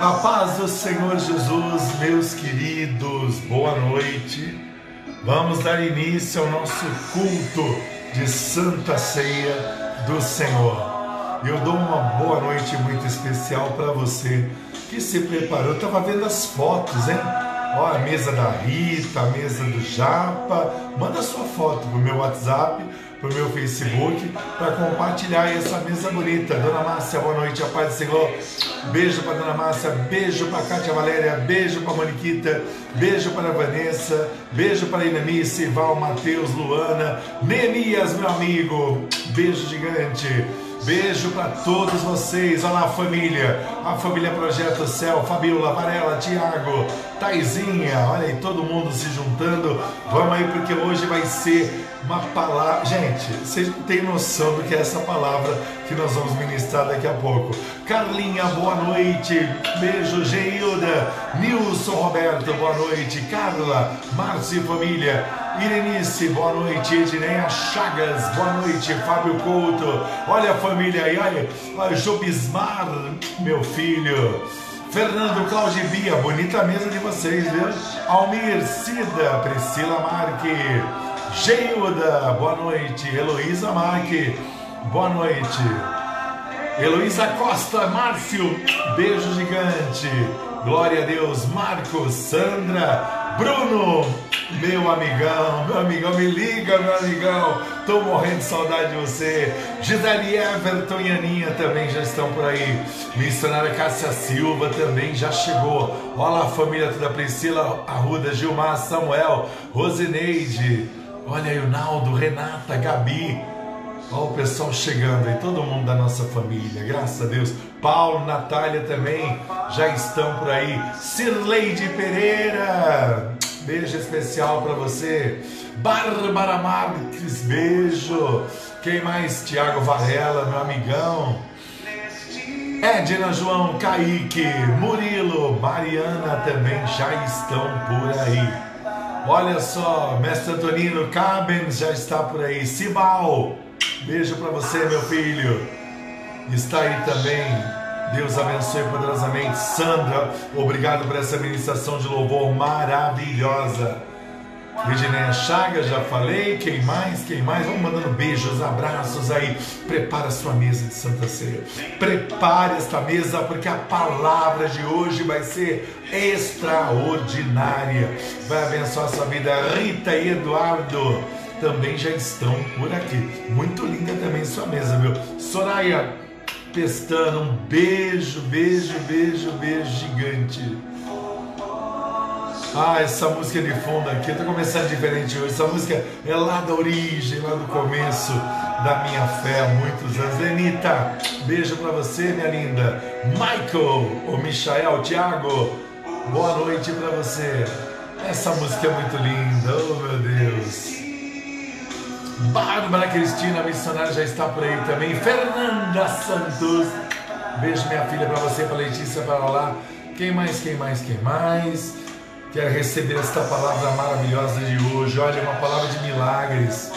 A paz do Senhor Jesus, meus queridos, boa noite. Vamos dar início ao nosso culto de Santa Ceia do Senhor. Eu dou uma boa noite muito especial para você que se preparou. Eu estava vendo as fotos, hein? Ó, a mesa da Rita, a mesa do Japa. Manda sua foto pro meu WhatsApp pro meu Facebook para compartilhar essa mesa bonita. Dona Márcia, boa noite, a paz do Senhor. Beijo para Dona Márcia, beijo para Cátia Valéria, beijo para Moniquita, beijo para Vanessa, beijo para Inamice, Val, Matheus, Luana, Neemias, meu amigo, beijo gigante. Beijo para todos vocês. Olá, família. A família Projeto Céu, Fabiola, Varela, Tiago, Taizinha. Olha aí, todo mundo se juntando. Vamos aí, porque hoje vai ser uma palavra. Gente, vocês não têm noção do que é essa palavra que nós vamos ministrar daqui a pouco. Carlinha, boa noite. Beijo, Geilda. Nilson Roberto, boa noite. Carla, Márcio e família. Irenice, boa noite. Edneia Chagas, boa noite. Fábio Couto, olha a família aí, olha. olha Jobismar, meu filho. Fernando Claudio Bia, bonita mesa de vocês, viu? Almir Cida, Priscila Marque, Geilda, boa noite. Heloísa Marque, boa noite. Heloísa Costa, Márcio, beijo gigante. Glória a Deus, Marcos, Sandra, Bruno, meu amigão, meu amigão, me liga, meu amigão. Tô morrendo de saudade de você. Gisele Everton e Aninha também já estão por aí. Missionária Cássia Silva também já chegou. Olá, família toda Priscila, Arruda, Gilmar, Samuel, Rosineide. Olha o Naldo, Renata, Gabi. Olha o pessoal chegando aí, todo mundo da nossa família, graças a Deus. Paulo, Natália também já estão por aí. Cirleide Pereira, beijo especial para você. Bárbara Marques, beijo. Quem mais? Tiago Varela, meu amigão. Edna João, Kaique, Murilo, Mariana também já estão por aí. Olha só, Mestre Antonino Cabens já está por aí. Sibal, beijo para você, meu filho. Está aí também. Deus abençoe poderosamente. Sandra, obrigado por essa ministração de louvor maravilhosa. Reginéia Chagas, já falei. Quem mais? Quem mais? Vamos mandando beijos, abraços aí. Prepara a sua mesa de Santa Ceia. Prepare esta mesa, porque a palavra de hoje vai ser extraordinária. Vai abençoar a sua vida. Rita e Eduardo também já estão por aqui. Muito linda também sua mesa, meu. Soraya Pestana, um beijo, beijo, beijo, beijo gigante. Ah, essa música de fundo aqui, eu tô começando diferente hoje. Essa música é lá da origem, lá do começo da minha fé há muitos anos. Lenita, beijo para você, minha linda. Michael, o Michael, Thiago, boa noite para você. Essa música é muito linda, oh meu Deus. Bárbara Cristina, missionária, já está por aí também. Fernanda Santos, beijo minha filha para você, para Letícia, para lá. Quem mais, quem mais, quem mais? Quero receber esta palavra maravilhosa de hoje. Olha, uma palavra de milagres.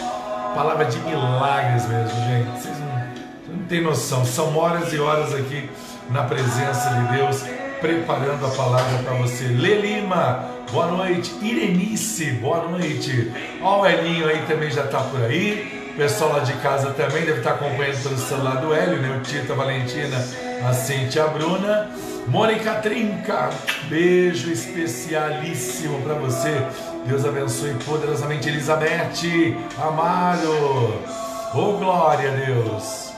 Palavra de milagres mesmo, gente. Vocês não, não têm noção. São horas e horas aqui na presença de Deus, preparando a palavra para você. Lelima, boa noite. Irenice, boa noite. Ó, o Elinho aí também já está por aí. O pessoal lá de casa também deve estar acompanhando pelo celular do Hélio, né? O Tito, a Valentina, a Cintia, a Bruna. Mônica Trinca, beijo especialíssimo para você. Deus abençoe poderosamente Elizabeth Amaro. Oh, glória a Deus.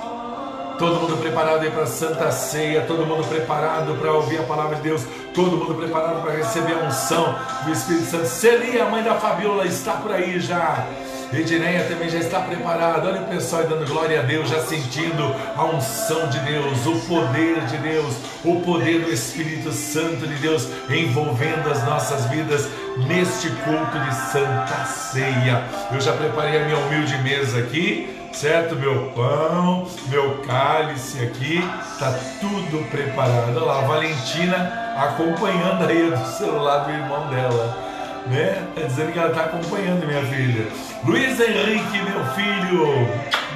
Todo mundo preparado aí para Santa Ceia, todo mundo preparado para ouvir a palavra de Deus, todo mundo preparado para receber a unção do Espírito Santo. Celia, mãe da Fabiola, está por aí já. Edneia também já está preparada. Olha o pessoal aí dando glória a Deus, já sentindo a unção de Deus, o poder de Deus, o poder do Espírito Santo de Deus envolvendo as nossas vidas neste culto de Santa Ceia. Eu já preparei a minha humilde mesa aqui, certo? Meu pão, meu cálice aqui, tá tudo preparado. Olha lá, a Valentina acompanhando aí do celular do irmão dela né? Tá dizendo que ela está acompanhando minha filha. Luiz Henrique, meu filho,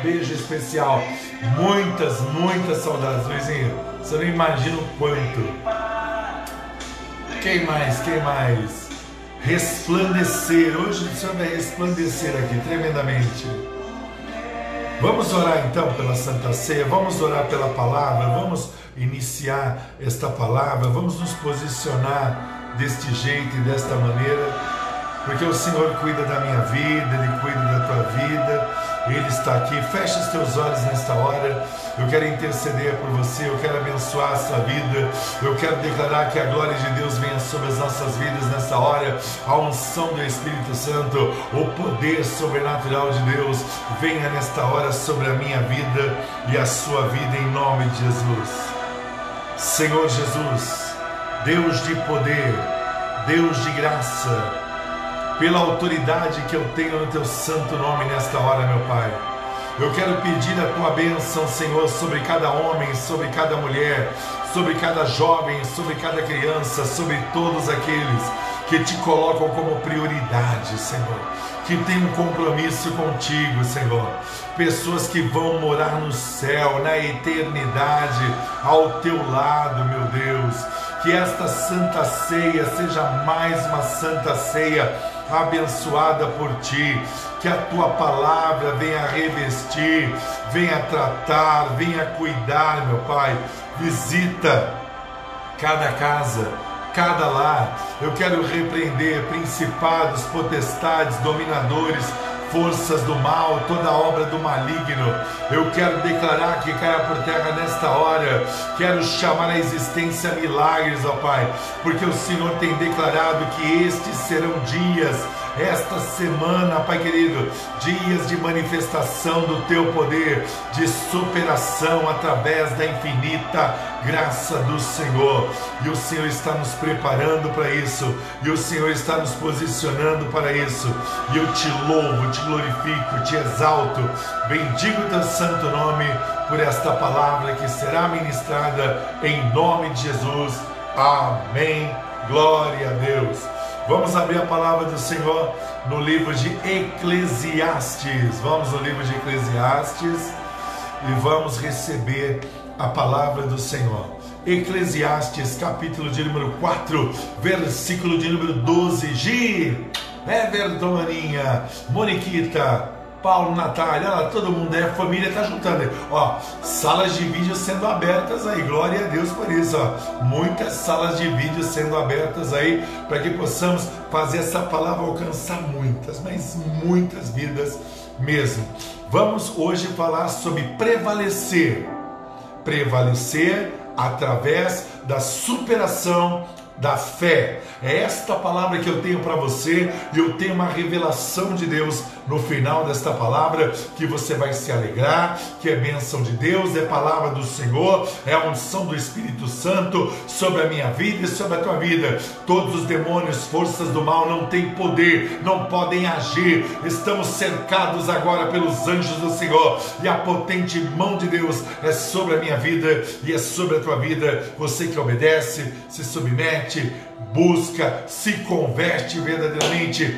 beijo especial. Muitas, muitas saudades, Luizinho. Você não imagina o quanto. Quem mais? Quem mais? Resplandecer. Hoje o Senhor vai resplandecer aqui tremendamente. Vamos orar então pela Santa Ceia, vamos orar pela palavra, vamos iniciar esta palavra, vamos nos posicionar deste jeito e desta maneira, porque o Senhor cuida da minha vida, Ele cuida da tua vida, Ele está aqui. Fecha os teus olhos nesta hora. Eu quero interceder por você, eu quero abençoar a sua vida, eu quero declarar que a glória de Deus venha sobre as nossas vidas nessa hora, a unção do Espírito Santo, o poder sobrenatural de Deus venha nesta hora sobre a minha vida e a sua vida em nome de Jesus. Senhor Jesus, Deus de poder, Deus de graça, pela autoridade que eu tenho no teu santo nome nesta hora, meu Pai. Eu quero pedir a tua bênção, Senhor, sobre cada homem, sobre cada mulher, sobre cada jovem, sobre cada criança, sobre todos aqueles que te colocam como prioridade, Senhor, que tem um compromisso contigo, Senhor. Pessoas que vão morar no céu, na eternidade, ao teu lado, meu Deus. Que esta santa ceia seja mais uma santa ceia abençoada por ti. Que a tua palavra venha revestir, venha tratar, venha cuidar, meu Pai. Visita cada casa, cada lar. Eu quero repreender principados, potestades, dominadores forças do mal, toda obra do maligno. Eu quero declarar que caia por terra nesta hora. Quero chamar a existência milagres, ó Pai, porque o Senhor tem declarado que estes serão dias esta semana, Pai querido, dias de manifestação do teu poder, de superação através da infinita graça do Senhor. E o Senhor está nos preparando para isso, e o Senhor está nos posicionando para isso. E eu te louvo, te glorifico, te exalto, bendigo teu santo nome por esta palavra que será ministrada em nome de Jesus. Amém. Glória a Deus. Vamos abrir a palavra do Senhor no livro de Eclesiastes. Vamos no livro de Eclesiastes e vamos receber a palavra do Senhor. Eclesiastes, capítulo de número 4, versículo de número 12. Gi, Everton Maninha, Moniquita, Paulo, Natália, olha todo mundo é família, tá juntando. Ó, salas de vídeo sendo abertas aí, glória a Deus por isso, ó. Muitas salas de vídeo sendo abertas aí, para que possamos fazer essa palavra alcançar muitas, mas muitas vidas mesmo. Vamos hoje falar sobre prevalecer. Prevalecer através da superação da fé. É esta palavra que eu tenho para você e eu tenho uma revelação de Deus no final desta palavra que você vai se alegrar, que é bênção de Deus, é palavra do Senhor, é a unção do Espírito Santo sobre a minha vida e sobre a tua vida. Todos os demônios, forças do mal não têm poder, não podem agir. Estamos cercados agora pelos anjos do Senhor e a potente mão de Deus é sobre a minha vida e é sobre a tua vida. Você que obedece, se submete, busca, se converte verdadeiramente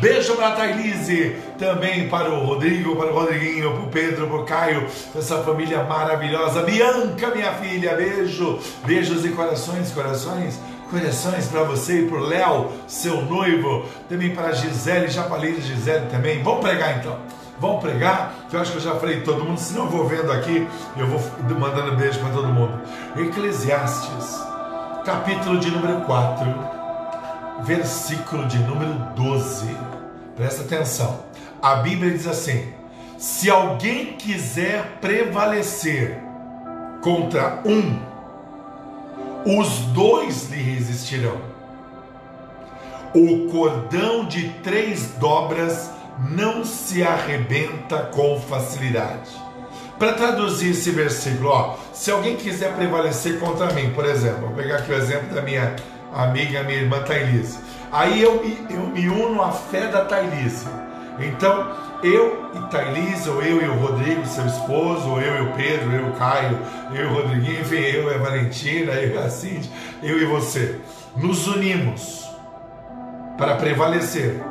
Beijo para a Thailise, também para o Rodrigo, para o Rodriguinho, para o Pedro, para o Caio, essa família maravilhosa. Bianca, minha filha, beijo, beijos e corações, corações, corações para você e para o Léo, seu noivo. Também para a Gisele, já falei de Gisele também. Vamos pregar então. Vamos pregar, que eu acho que eu já falei todo mundo, se não eu vou vendo aqui, eu vou mandando beijo para todo mundo. Eclesiastes, capítulo de número 4 versículo de número 12. Presta atenção. A Bíblia diz assim: Se alguém quiser prevalecer contra um, os dois lhe resistirão. O cordão de três dobras não se arrebenta com facilidade. Para traduzir esse versículo, ó, se alguém quiser prevalecer contra mim, por exemplo, vou pegar aqui o exemplo da minha amiga, minha irmã Thailise. Aí eu me, eu me uno à fé da Thailise. Então, eu e Thailise, ou eu e o Rodrigo, seu esposo, ou eu e o Pedro, eu e o Caio, eu e o Rodriguinho, enfim, eu e a Valentina, eu e a Cindy, eu e você, nos unimos para prevalecer.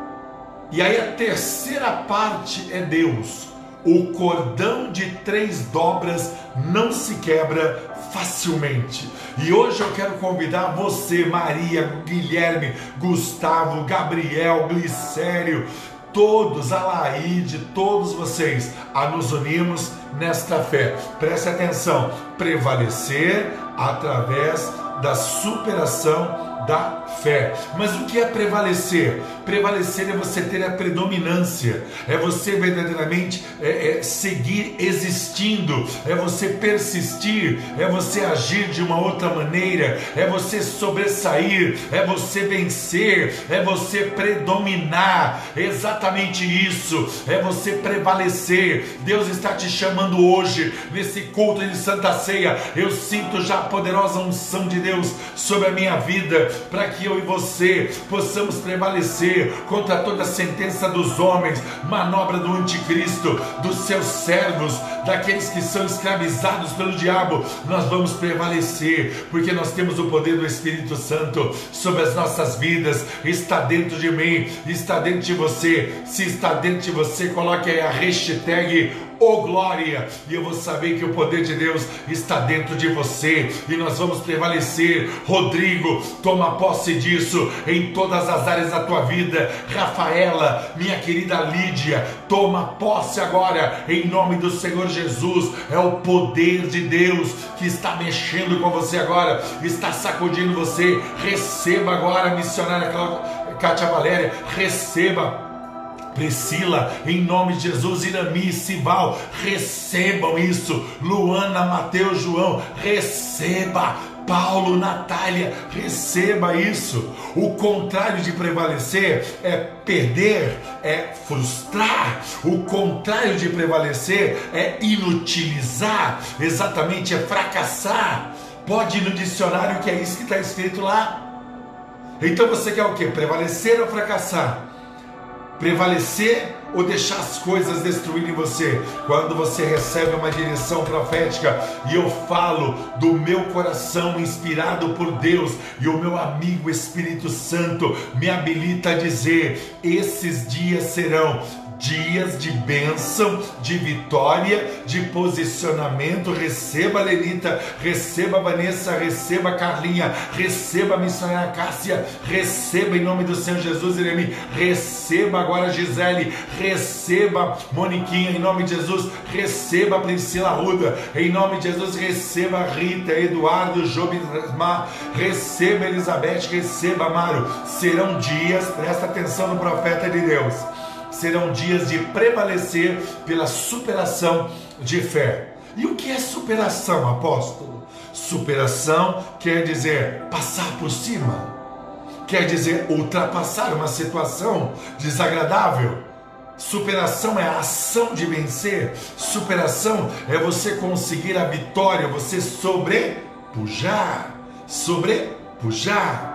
E aí a terceira parte é Deus. O cordão de três dobras não se quebra facilmente. E hoje eu quero convidar você, Maria, Guilherme, Gustavo, Gabriel, Glicério, todos, a Laide, todos vocês, a nos unirmos nesta fé. Preste atenção, prevalecer através da superação da fé. Mas o que é prevalecer? Prevalecer é você ter a predominância, é você verdadeiramente é, é seguir existindo, é você persistir, é você agir de uma outra maneira, é você sobressair, é você vencer, é você predominar. Exatamente isso, é você prevalecer. Deus está te chamando hoje nesse culto de Santa Ceia. Eu sinto já a poderosa unção de Deus sobre a minha vida para que eu e você possamos prevalecer contra toda a sentença dos homens, manobra do anticristo, dos seus servos, daqueles que são escravizados pelo diabo. Nós vamos prevalecer, porque nós temos o poder do Espírito Santo sobre as nossas vidas. Está dentro de mim, está dentro de você. Se está dentro de você, coloque aí a hashtag oh glória, e eu vou saber que o poder de Deus está dentro de você e nós vamos prevalecer. Rodrigo, toma posse disso em todas as áreas da tua vida. Rafaela, minha querida Lídia, toma posse agora em nome do Senhor Jesus. É o poder de Deus que está mexendo com você agora, está sacudindo você. Receba agora, missionária Cátia Valéria, receba Priscila, em nome de Jesus, Irami, Sibal, recebam isso. Luana, Mateus, João, receba. Paulo, Natália, receba isso. O contrário de prevalecer é perder, é frustrar. O contrário de prevalecer é inutilizar, exatamente é fracassar. Pode ir no dicionário que é isso que está escrito lá. Então você quer o que? Prevalecer ou fracassar? Prevalecer ou deixar as coisas destruírem você. Quando você recebe uma direção profética e eu falo do meu coração inspirado por Deus e o meu amigo Espírito Santo me habilita a dizer: esses dias serão dias de bênção, de vitória, de posicionamento. Receba Lenita, receba Vanessa, receba Carlinha, receba missionária Cássia, receba em nome do Senhor Jesus Iremi, receba agora Gisele, receba Moniquinha em nome de Jesus, receba Priscila Ruda, em nome de Jesus, receba Rita, Eduardo, Jobimar, receba Elizabeth, receba Amaro. Serão dias, presta atenção no profeta de Deus serão dias de prevalecer pela superação de fé. E o que é superação, apóstolo? Superação quer dizer passar por cima, quer dizer ultrapassar uma situação desagradável. Superação é a ação de vencer, superação é você conseguir a vitória, você sobrepujar, sobrepujar.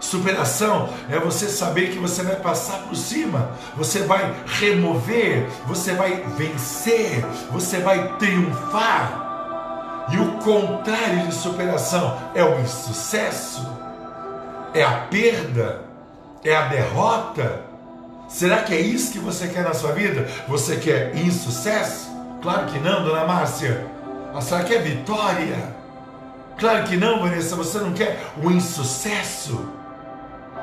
Superação é você saber que você vai passar por cima, você vai remover, você vai vencer, você vai triunfar. E o contrário de superação é o insucesso, é a perda, é a derrota. Será que é isso que você quer na sua vida? Você quer insucesso? Claro que não, dona Márcia. A senhora quer vitória? Claro que não, Vanessa. Você não quer o insucesso?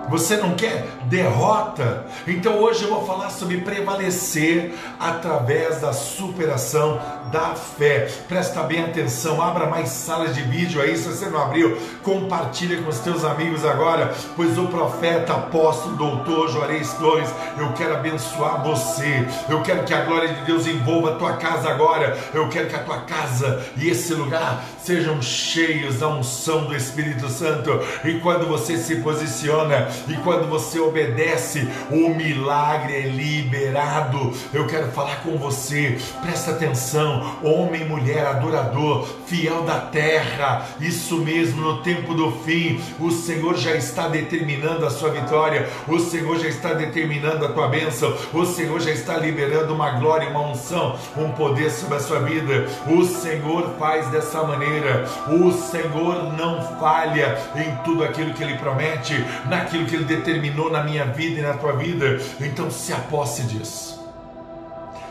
Você não quer derrota? Então hoje eu vou falar sobre prevalecer através da superação da fé. Presta bem atenção, abra mais salas de vídeo aí, se você não abriu, compartilha com os teus amigos agora, pois o profeta, apóstolo, doutor Juarez Torres, eu quero abençoar você. Eu quero que a glória de Deus envolva a tua casa agora. Eu quero que a tua casa e esse lugar sejam cheios da unção do Espírito Santo. E quando você se posiciona e quando você obedece, o milagre é liberado. Eu quero falar com você, presta atenção, homem, mulher, adorador, fiel da terra, isso mesmo, no tempo do fim, o Senhor já está determinando a sua vitória, o Senhor já está determinando a tua bênção, o Senhor já está liberando uma glória, uma unção, um poder sobre a sua vida. O Senhor faz dessa maneira, o Senhor não falha em tudo aquilo que Ele promete, naquilo que Ele determinou na minha vida e na tua vida. Então se aposse disso.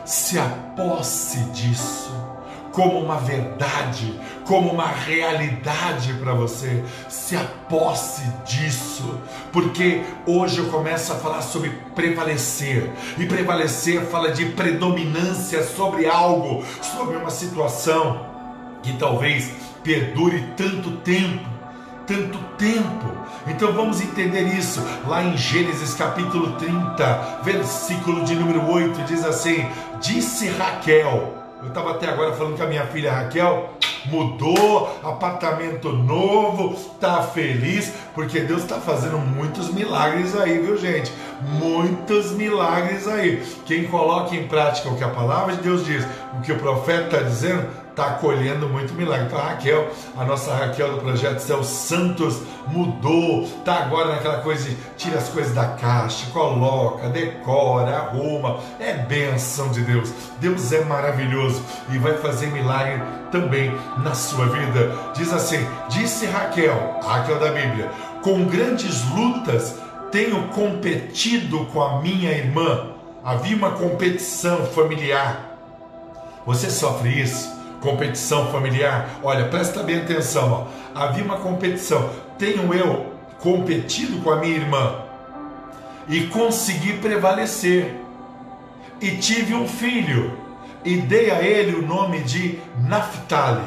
Se aposse disso. como uma verdade, como uma realidade para você. Se aposse disso, porque hoje eu começo a falar sobre prevalecer, e prevalecer fala de predominância sobre algo, sobre uma situação que talvez perdure tanto tempo tanto tempo. Então vamos entender isso. Lá em Gênesis capítulo 30, versículo de número 8, diz assim: Disse Raquel. Eu estava até agora falando com a minha filha Raquel, mudou, apartamento novo, tá feliz, porque Deus está fazendo muitos milagres aí, viu gente? Muitos milagres aí. Quem coloca em prática o que a palavra de Deus diz, o que o profeta está dizendo, está colhendo muito milagre. Então a Raquel, a nossa Raquel do Projeto Céu Santos, mudou, está agora naquela coisa de tira as coisas da caixa, coloca, decora, arruma. É bênção de Deus. Deus é maravilhoso e vai fazer milagre também na sua vida. Diz assim: disse Raquel, Raquel da Bíblia, com grandes lutas tenho competido com a minha irmã. Havia uma competição familiar. Você sofre isso? Competição familiar. Olha, presta bem atenção. Ó. Havia uma competição. Tenho eu competido com a minha irmã e consegui prevalecer. E tive um filho e dei a ele o nome de Naphtali.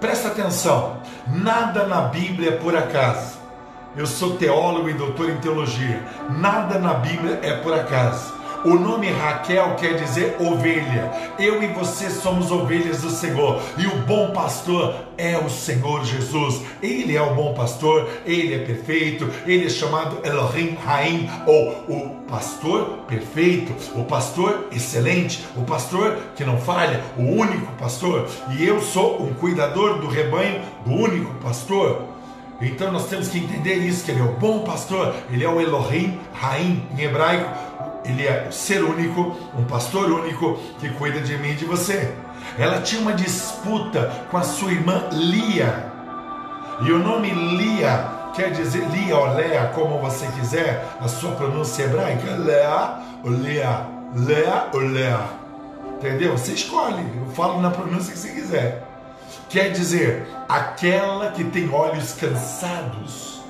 Presta atenção. Nada na Bíblia é por acaso. Eu sou teólogo e doutor em teologia. Nada na Bíblia é por acaso. O nome Raquel quer dizer ovelha. Eu e você somos ovelhas do Senhor. E o bom pastor é o Senhor Jesus. Ele é o bom pastor, ele é perfeito, ele é chamado Elohim Raim, ou o pastor perfeito, o pastor excelente, o pastor que não falha, o único pastor. E eu sou um cuidador do rebanho do único pastor. Então nós temos que entender isso, que ele é o bom pastor, ele é o Elohim Raim em hebraico, ele é ser único, um pastor único que cuida de mim e de você. Ela tinha uma disputa com a sua irmã Lia. E o nome Lia quer dizer Lia ou Lea, como você quiser, a sua pronúncia hebraica, Lea ou Lea, Lea ou Lea. Entendeu? Você escolhe, eu falo na pronúncia que você quiser. Quer dizer, aquela que tem olhos cansados.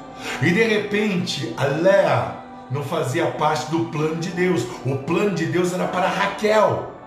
E de repente, a Lea não fazia parte do plano de Deus. O plano de Deus era para Raquel.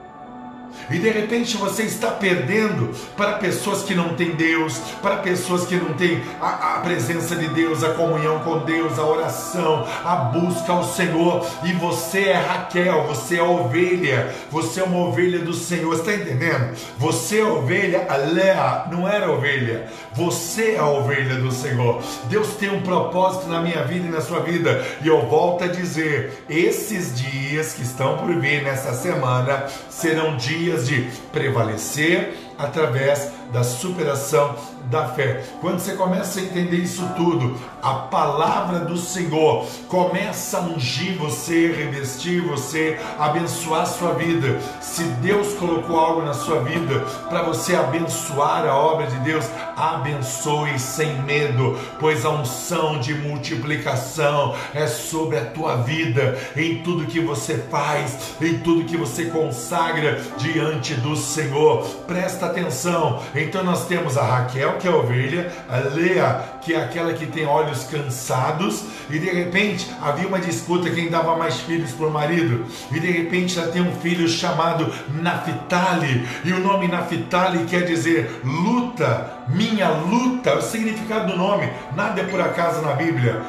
E de repente você está perdendo para pessoas que não têm Deus, para pessoas que não têm a, a, presença de Deus, a comunhão com Deus, a oração, a busca ao Senhor. E você é Raquel, você é ovelha, você é uma ovelha do Senhor. Está entendendo? Você é ovelha, Lea não era ovelha, você é a ovelha do Senhor. Deus tem um propósito na minha vida e na sua vida. E eu volto a dizer: esses dias que estão por vir nessa semana serão dias de prevalecer através da superação da fé. Quando você começa a entender isso tudo, a palavra do Senhor começa a ungir você, revestir você, abençoar a sua vida. Se Deus colocou algo na sua vida para você abençoar a obra de Deus, abençoe sem medo, pois a unção de multiplicação é sobre a tua vida, em tudo que você faz, em tudo que você consagra diante do Senhor. Presta atenção. Então nós temos a Raquel, que é ovelha, a Lea, que é aquela que tem olhos cansados, e de repente havia uma disputa quem dava mais filhos para o marido, e de repente já tem um filho chamado Naphtali, e o nome Naphtali quer dizer luta, minha luta, o significado do nome, nada é por acaso na Bíblia,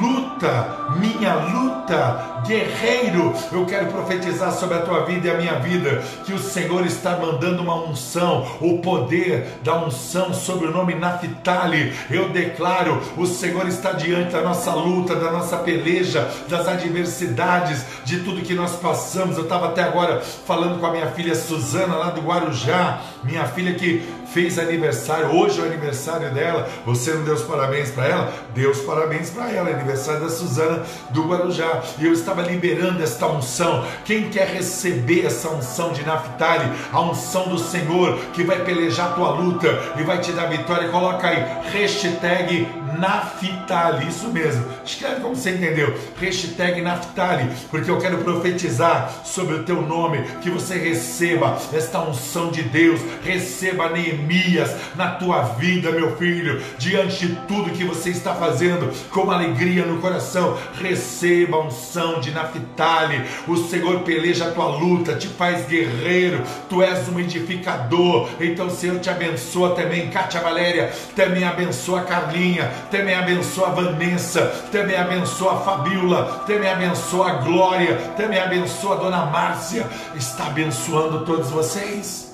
luta, minha luta, guerreiro, eu quero profetizar sobre a tua vida e a minha vida, que o Senhor está mandando uma unção, o poder da unção sobre o nome Naphtali, eu declaro, o Senhor está diante da nossa luta, da nossa peleja, das adversidades, de tudo que nós passamos. Eu estava até agora falando com a minha filha Suzana, lá do Guarujá, minha filha que fez aniversário, hoje é o aniversário dela, você não deu os parabéns para ela? Deu os parabéns para ela, aniversário da Suzana do Guarujá. E eu estava liberando esta unção. Quem quer receber essa unção de Naftali, a unção do Senhor que vai pelejar a tua luta e vai te dar vitória, coloca aí hashtag Naftali, isso mesmo. Escreve como você entendeu. Hashtag Naftali, porque eu quero profetizar sobre o teu nome, que você receba esta unção de Deus, receba Neemias na tua vida, meu filho, diante de tudo que você está fazendo, com alegria no coração, receba a unção de Naftali. O Senhor peleja a tua luta, te faz guerreiro, tu és um edificador. Então, Senhor, te abençoa também, Kátia Valéria, também abençoa a Carlinha, também abençoa a Vanessa, também abençoa a Fabiola, também abençoa a Glória, também abençoa a Dona Márcia, está abençoando todos vocês.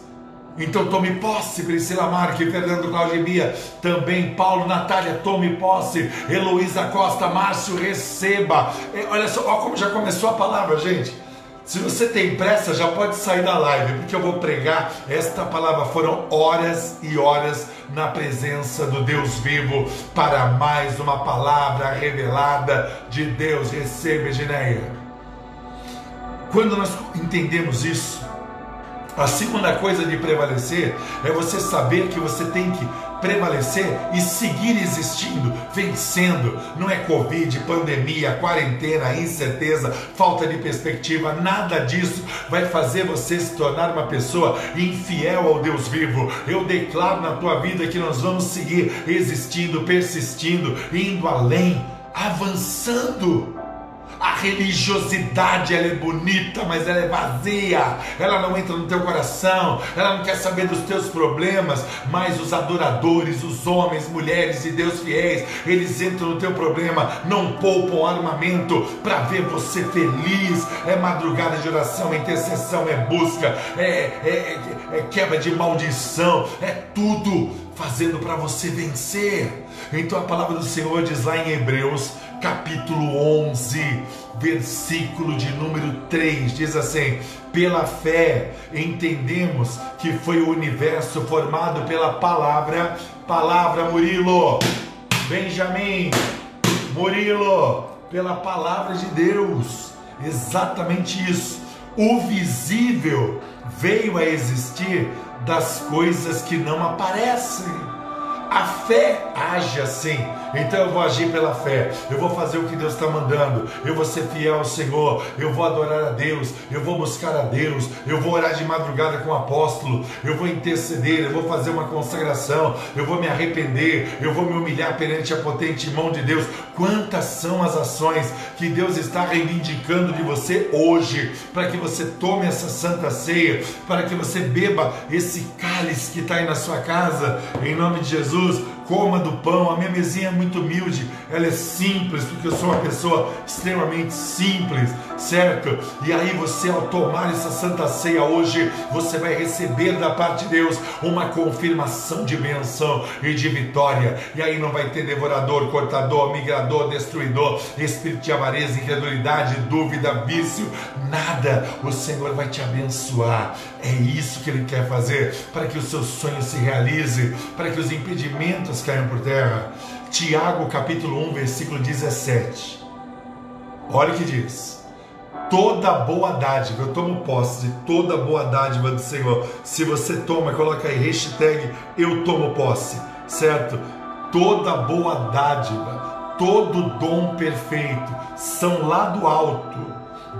Então tome posse, Priscila Marque, Fernando Claudemia, também Paulo, Natália, tome posse, Heloísa Costa, Márcio, receba. Olha só, olha como já começou a palavra, gente. Se você tem pressa, já pode sair da live, porque eu vou pregar esta palavra. Foram horas e horas na presença do Deus vivo para mais uma palavra revelada de Deus. Receba, Gineia. Quando nós entendemos isso, a segunda coisa de prevalecer é você saber que você tem que prevalecer e seguir existindo, vencendo. Não é Covid, pandemia, quarentena, incerteza, falta de perspectiva, nada disso vai fazer você se tornar uma pessoa infiel ao Deus vivo. Eu declaro na tua vida que nós vamos seguir existindo, persistindo, indo além, avançando. Religiosidade ela é bonita, mas ela é vazia. Ela não entra no teu coração. Ela não quer saber dos teus problemas. Mas os adoradores, os homens, mulheres e Deus fiéis, eles entram no teu problema, não poupam armamento para ver você feliz. É madrugada de oração, é intercessão, é busca, é, é, é, é quebra de maldição, é tudo fazendo para você vencer. Então a palavra do Senhor diz lá em Hebreus capítulo 11, versículo de número 3, diz assim: Pela fé entendemos que foi o universo formado pela palavra, palavra Murilo, Benjamin, Murilo, pela palavra de Deus, exatamente isso. O visível veio a existir das coisas que não aparecem. A fé age assim. Então eu vou agir pela fé. Eu vou fazer o que Deus está mandando. Eu vou ser fiel ao Senhor. Eu vou adorar a Deus. Eu vou buscar a Deus. Eu vou orar de madrugada com o apóstolo. Eu vou interceder. Eu vou fazer uma consagração. Eu vou me arrepender. Eu vou me humilhar perante a potente mão de Deus. Quantas são as ações que Deus está reivindicando de você hoje para que você tome essa santa ceia, para que você beba esse cálice que está aí na sua casa, em nome de Jesus Jesus, coma do pão. A minha mesinha é muito humilde, ela é simples, porque eu sou uma pessoa extremamente simples, certo? E aí você, ao tomar essa santa ceia hoje, você vai receber da parte de Deus uma confirmação de benção e de vitória. E aí não vai ter devorador, cortador, migrador, destruidor, espírito de avareza, incredulidade, dúvida, vício, nada. O Senhor vai te abençoar. É isso que Ele quer fazer para que os seus sonhos se realizem, para que os impedimentos caiam por terra. Tiago capítulo 1, versículo 17. Olha o que diz. Toda boa dádiva, eu tomo posse de toda boa dádiva do Senhor. Se você toma, coloca aí hashtag eu tomo posse, certo? Toda boa dádiva, todo dom perfeito são lá do alto,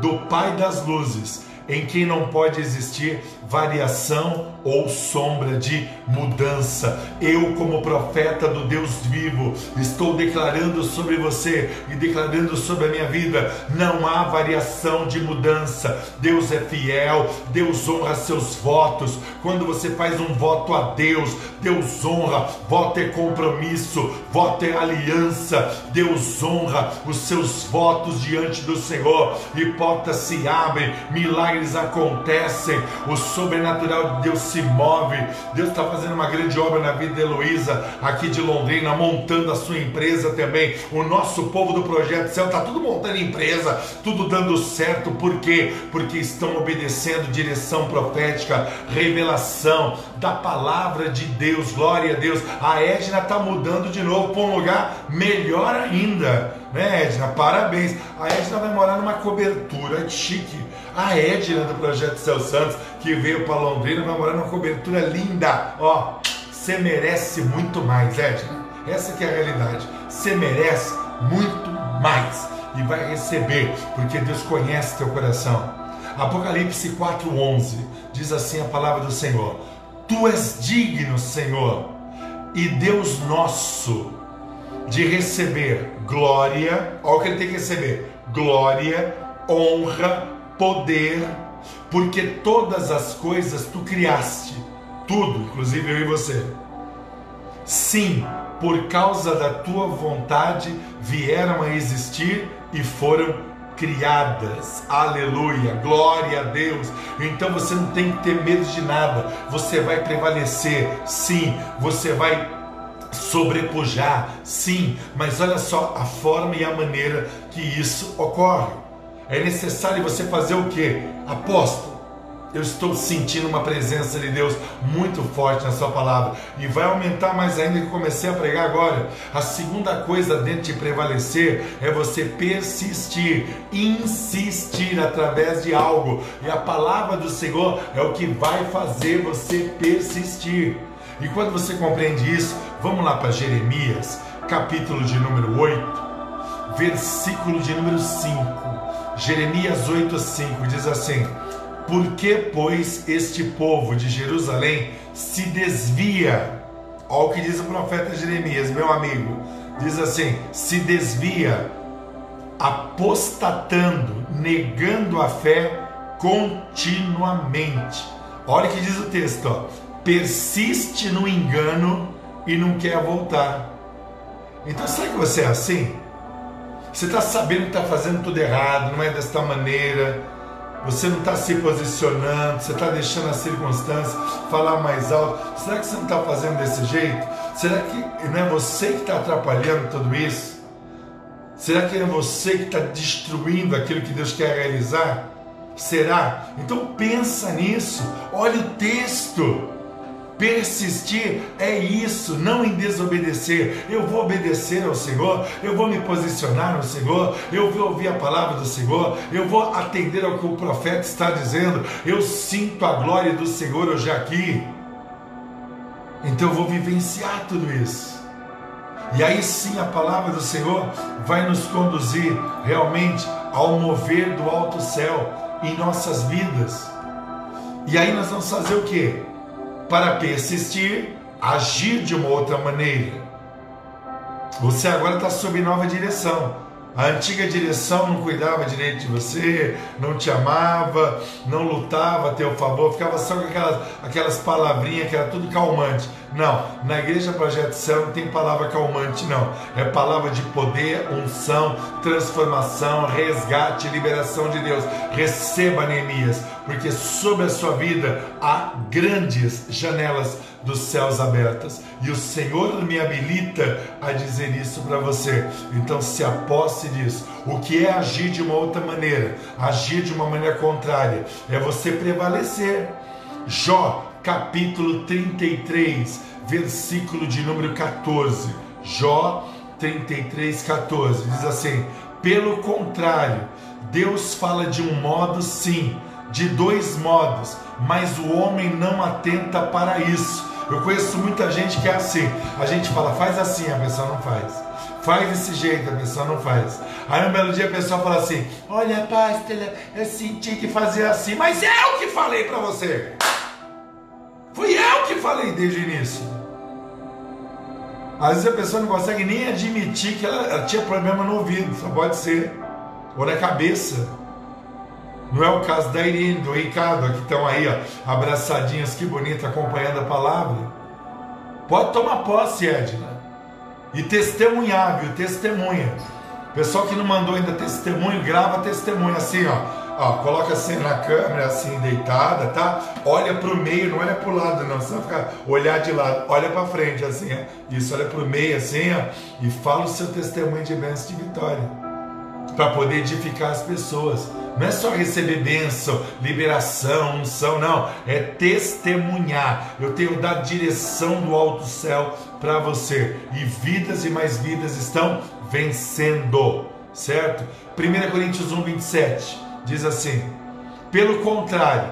do Pai das luzes, em quem não pode existir variação ou sombra de mudança. Eu, como profeta do Deus vivo, estou declarando sobre você e declarando sobre a minha vida: não há variação de mudança. Deus é fiel, Deus honra seus votos. Quando você faz um voto a Deus, Deus honra. Voto é compromisso, voto é aliança. Deus honra os seus votos diante do Senhor e portas se abrem, milagres milagres acontecem, o sobrenatural de Deus se move. Deus está fazendo uma grande obra na vida de Heloísa, aqui de Londrina, montando a sua empresa também. O nosso povo do Projeto Céu está tudo montando empresa, tudo dando certo. Por quê? Porque estão obedecendo direção profética, revelação da palavra de Deus. Glória a Deus. A Edna está mudando de novo para um lugar melhor ainda. Né, Edna? Parabéns. A Edna vai morar numa cobertura chique. A Edna do Projeto Céu Santos, que veio para Londrina, vai morar numa cobertura linda. Ó, você merece muito mais, Edna. Essa que é a realidade. Você merece muito mais e vai receber, porque Deus conhece teu coração. Apocalipse 4:11 diz assim a palavra do Senhor: Tu és digno, Senhor, e Deus nosso de receber glória, olha o que ele tem que receber: glória, honra, poder, porque todas as coisas tu criaste, tudo, inclusive eu e você. Sim, por causa da tua vontade vieram a existir e foram criadas. Aleluia, glória a Deus. Então você não tem que ter medo de nada. Você vai prevalecer. Sim, você vai sobrepujar, sim, mas olha só a forma e a maneira que isso ocorre. É necessário você fazer o que? Aposto. Eu estou sentindo uma presença de Deus muito forte na sua palavra e vai aumentar mais ainda que comecei a pregar agora. A segunda coisa dentro de prevalecer é você persistir, insistir através de algo. E a palavra do Senhor é o que vai fazer você persistir. E quando você compreende isso, vamos lá para Jeremias, capítulo de número 8, versículo de número 5. Jeremias 8, 5 diz assim: Por que, pois, este povo de Jerusalém se desvia? Olha o que diz o profeta Jeremias, meu amigo. Diz assim: se desvia, apostatando, negando a fé continuamente. Olha o que diz o texto, ó persiste no engano e não quer voltar. Então, será que você é assim? Você está sabendo que está fazendo tudo errado, não é desta maneira, você não está se posicionando, você está deixando as circunstâncias falar mais alto. Será que você não está fazendo desse jeito? Será que não é você que está atrapalhando tudo isso? Será que é você que está destruindo aquilo que Deus quer realizar? Será? Então pensa nisso. Olha o texto. Persistir é isso, não em desobedecer. Eu vou obedecer ao Senhor, eu vou me posicionar no Senhor, eu vou ouvir a palavra do Senhor, eu vou atender ao que o profeta está dizendo. Eu sinto a glória do Senhor hoje aqui. Então eu vou vivenciar tudo isso. E aí sim a palavra do Senhor vai nos conduzir realmente ao mover do alto céu em nossas vidas. E aí nós vamos fazer o que? Para persistir, agir de uma outra maneira. Você agora está sob nova direção. A antiga direção não cuidava direito de você, não te amava, não lutava a teu favor, ficava só com aquelas, aquelas palavrinhas que era tudo calmante. Não, na igreja Projeto Céu não tem palavra calmante, não. É palavra de poder, unção, transformação, resgate, liberação de Deus. Receba, Neemias, porque sobre a sua vida há grandes janelas dos céus abertas. E o Senhor me habilita a dizer isso para você. Então se aposte disso. O que é agir de uma outra maneira? Agir de uma maneira contrária é você prevalecer. Jó, capítulo 33, versículo de número 14. Jó 33, 14 diz assim: Pelo contrário, Deus fala de um modo sim, de dois modos, mas o homem não atenta para isso. Eu conheço muita gente que é assim. A gente fala, faz assim, a pessoa não faz. Faz desse jeito, a pessoa não faz. Aí um belo dia a pessoa fala assim: Olha, pastor, eu senti que fazer assim, mas eu que falei para você. Fui eu que falei desde o início. Às vezes a pessoa não consegue nem admitir que ela, ela tinha problema no ouvido, só pode ser. Ou na cabeça. Não é o caso da Irene, do Ricardo, que estão aí, ó, abraçadinhos, que bonito, acompanhando a palavra. Pode tomar posse, Edna. E testemunhar, viu? Testemunha. Pessoal que não mandou ainda testemunho, grava testemunho assim, ó. Ó, coloca assim na câmera, assim, deitada, tá? Olha pro meio, não olha pro lado, não. Você vai ficar olhar de lado, olha para frente, assim, ó. Isso, olha pro meio, assim, ó. E fala o seu testemunho de bênção de vitória para poder edificar as pessoas. Não é só receber bênção, liberação, unção, não. É testemunhar. Eu tenho dado direção do alto céu para você. E vidas e mais vidas estão vencendo. Certo? 1 Coríntios 1, 27 diz assim: Pelo contrário,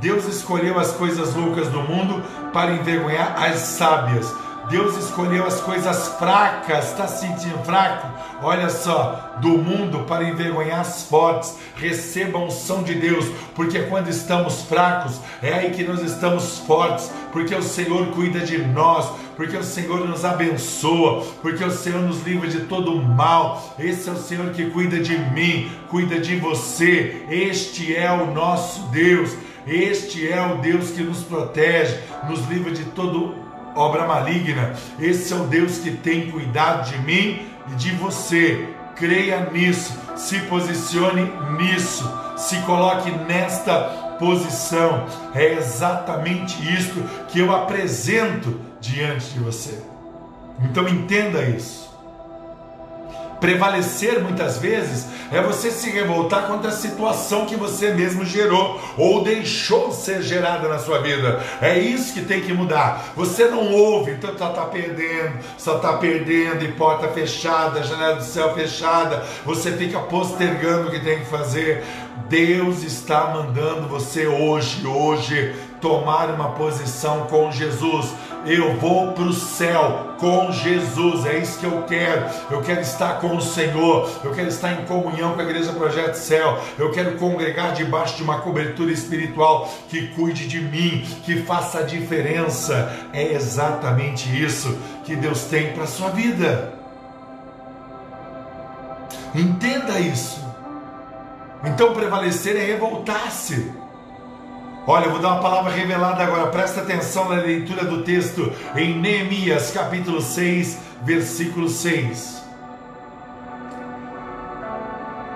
Deus escolheu as coisas loucas do mundo para envergonhar as sábias Deus escolheu as coisas fracas, está se sentindo fraco? Olha só, do mundo para envergonhar as fortes. Receba a unção de Deus, porque quando estamos fracos, é aí que nós estamos fortes, porque o Senhor cuida de nós, porque o Senhor nos abençoa, porque o Senhor nos livra de todo mal. Esse é o Senhor que cuida de mim, cuida de você. Este é o nosso Deus. Este é o Deus que nos protege, nos livra de todo obra maligna. Esse é o Deus que tem cuidado de mim e de você. Creia nisso, se posicione nisso, se coloque nesta posição. É exatamente isto que eu apresento diante de você. Então entenda isso. Prevalecer muitas vezes é você se revoltar contra a situação que você mesmo gerou ou deixou ser gerada na sua vida. É isso que tem que mudar. Você não ouve, então só está perdendo, só está perdendo, e porta fechada, janela do céu fechada. Você fica postergando o que tem que fazer. Deus está mandando você hoje, hoje, tomar uma posição com Jesus. Eu vou para o céu com Jesus, é isso que eu quero. Eu quero estar com o Senhor, eu quero estar em comunhão com a Igreja Projeto Céu, eu quero congregar debaixo de uma cobertura espiritual que cuide de mim, que faça a diferença. É exatamente isso que Deus tem para a sua vida. Entenda isso. Então prevalecer é revoltar-se. Olha, eu vou dar uma palavra revelada agora, presta atenção na leitura do texto em Neemias, capítulo 6, versículo 6.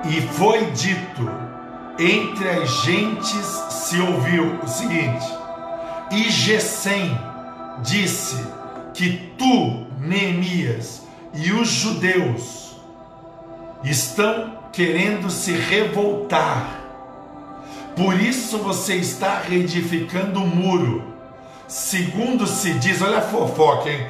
E foi dito, entre as gentes se ouviu o seguinte: E Gesem disse que tu, Neemias, e os judeus estão querendo se revoltar por isso você está reedificando o muro. Segundo se diz, olha a fofoca, hein?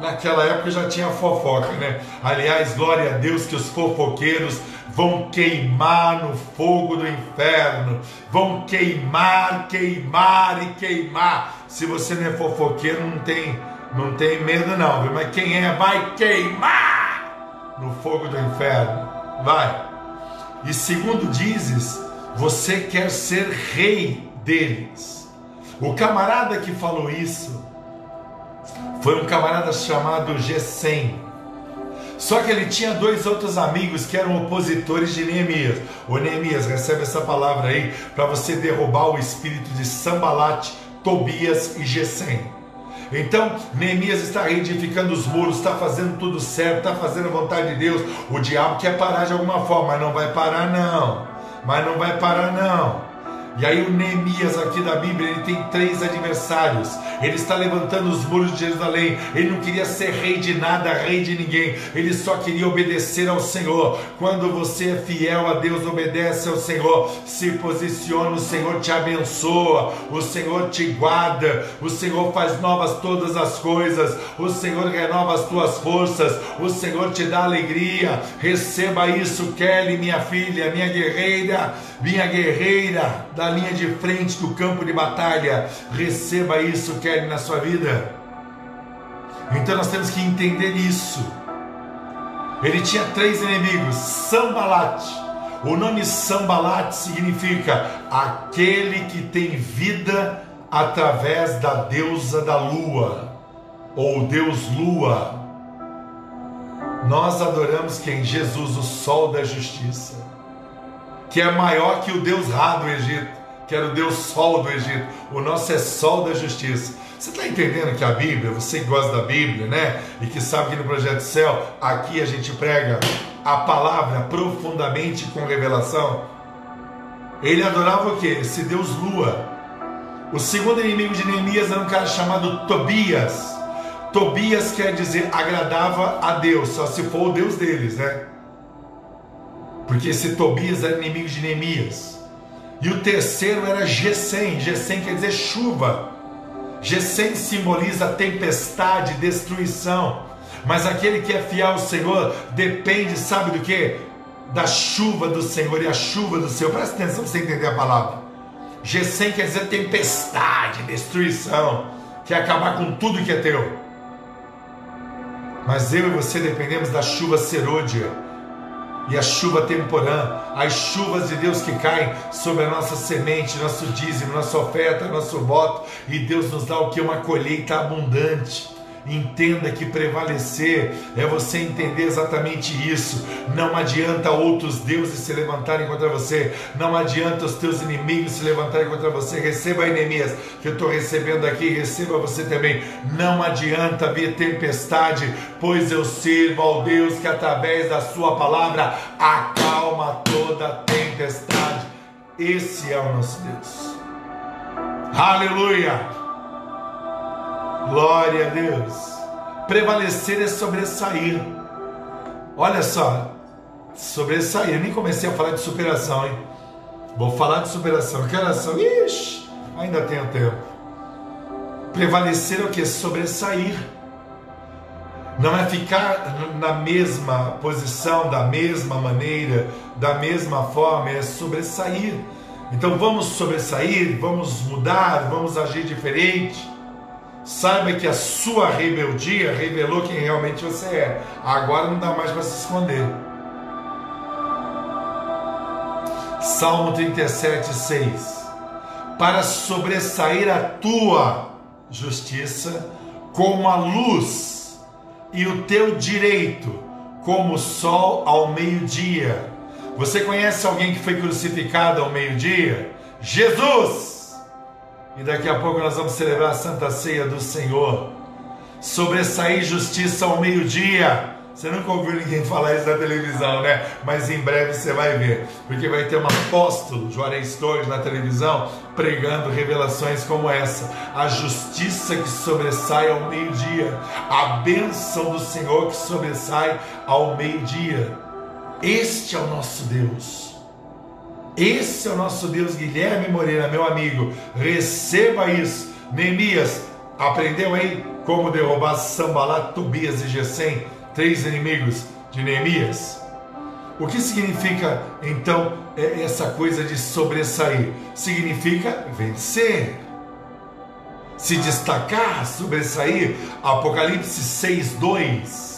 Naquela época já tinha fofoca, né? Aliás, glória a Deus que os fofoqueiros vão queimar no fogo do inferno. Vão queimar, queimar e queimar. Se você não é fofoqueiro, não tem, não tem medo não, viu? Mas quem é vai queimar no fogo do inferno. Vai. E segundo dizes, você quer ser rei deles. O camarada que falou isso foi um camarada chamado Gesem. Só que ele tinha dois outros amigos que eram opositores de Neemias. O Neemias recebe essa palavra aí para você derrubar o espírito de Sambalat, Tobias e Gesem. Então, Neemias está reedificando os muros, está fazendo tudo certo, está fazendo a vontade de Deus. O diabo quer parar de alguma forma, mas não vai parar, não mas não vai parar não. E aí o Neemias aqui da Bíblia, ele tem três adversários. Ele está levantando os muros de Jerusalém. Ele não queria ser rei de nada, rei de ninguém. Ele só queria obedecer ao Senhor. Quando você é fiel a Deus, obedece ao Senhor, se posiciona, o Senhor te abençoa, o Senhor te guarda, o Senhor faz novas todas as coisas, o Senhor renova as tuas forças, o Senhor te dá alegria. Receba isso, Kelly, minha filha, minha guerreira, minha guerreira da linha de frente do campo de batalha. Receba isso, Kelly, na sua vida. Então nós temos que entender isso. Ele tinha três inimigos: Sambalat. O nome Sambalat significa aquele que tem vida através da deusa da lua, ou Deus Lua. Nós adoramos quem? Jesus, o sol da justiça que é maior que o Deus Ra do Egito, que era o Deus Sol do Egito. O nosso é Sol da Justiça. Você está entendendo que a Bíblia, você que gosta da Bíblia, né? E que sabe que no Projeto Céu, aqui a gente prega a palavra profundamente com revelação. Ele adorava o que? Esse Deus Lua. O segundo inimigo de Neemias era um cara chamado Tobias. Tobias quer dizer agradava a Deus, só se for o Deus deles, né? Porque esse Tobias era inimigo de Neemias. E o terceiro era Gesem. Gesem quer dizer chuva. Gesem simboliza tempestade, destruição. Mas aquele que é fiel ao Senhor depende, sabe do que? Da chuva do Senhor e a chuva do Senhor. Presta atenção para você entender a palavra. Gesem quer dizer tempestade, destruição, que é acabar com tudo que é teu. Mas eu e você dependemos da chuva serôdia e a chuva temporã, as chuvas de Deus que caem sobre a nossa semente, nosso dízimo, nossa oferta, nosso voto, e Deus nos dá o que? Uma colheita abundante. Entenda que prevalecer é você entender exatamente isso. Não adianta outros deuses se levantarem contra você. Não adianta os teus inimigos se levantarem contra você. Receba Neemias, que eu estou recebendo aqui. Receba você também. Não adianta vir tempestade, pois eu sirvo ao Deus que através da sua palavra acalma toda tempestade. Esse é o nosso Deus. Aleluia! Glória a Deus. Prevalecer é sobressair. Olha só, sobressair. Eu nem comecei a falar de superação, hein? Vou falar de superação. Que oração? Ixi, ainda tenho tempo. Prevalecer é o que? Sobressair. Não é ficar na mesma posição, da mesma maneira, da mesma forma, é sobressair. Então vamos sobressair, vamos mudar, vamos agir diferente. Saiba que a sua rebeldia revelou quem realmente você é. Agora não dá mais para se esconder. Salmo 37, 6. Para sobressair a tua justiça como a luz e o teu direito como o sol ao meio-dia. Você conhece alguém que foi crucificado ao meio-dia? Jesus! E daqui a pouco nós vamos celebrar a Santa Ceia do Senhor. Sobressair justiça ao meio-dia. Você nunca ouviu ninguém falar isso na televisão, né? Mas em breve você vai ver, porque vai ter um apóstolo, Juarez Torres, na televisão, pregando revelações como essa. A justiça que sobressai ao meio-dia, a bênção do Senhor que sobressai ao meio-dia. Este é o nosso Deus. Esse é o nosso Deus, Guilherme Moreira, meu amigo. Receba isso. Neemias, aprendeu aí como derrubar Sambalat, Tobias e Gesem, três inimigos de Neemias? O que significa então é, essa coisa de sobressair? Significa vencer, se destacar, sobressair. Apocalipse 6, 2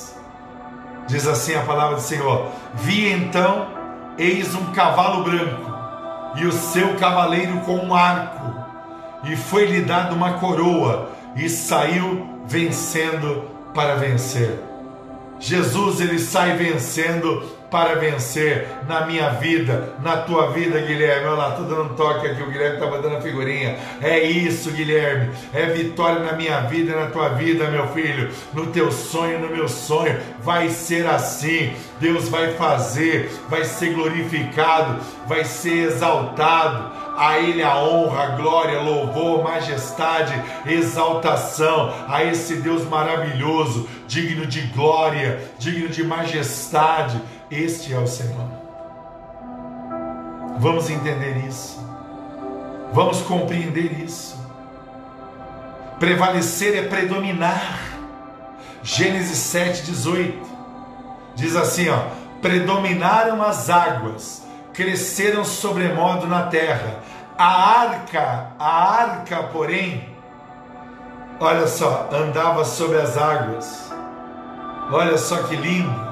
diz assim a palavra do Senhor: Vi então, eis um cavalo branco e o seu cavaleiro com um arco, e foi-lhe dado uma coroa, e saiu vencendo para vencer. Jesus ele sai vencendo para vencer na minha vida, na tua vida, Guilherme. Olha lá, tô dando um toque aqui, o Guilherme estava dando a figurinha. É isso, Guilherme. É vitória na minha vida na tua vida, meu filho. No teu sonho, no meu sonho. Vai ser assim. Deus vai fazer, vai ser glorificado, vai ser exaltado. A Ele a honra, glória, louvor, majestade, exaltação. A esse Deus maravilhoso, digno de glória, digno de majestade este é o Senhor. Vamos entender isso. Vamos compreender isso. Prevalecer é predominar. Gênesis 7, 18. Diz assim: ó, predominaram as águas, cresceram sobremodo na terra. A arca, a arca, porém, olha só, andava sobre as águas. Olha só que lindo.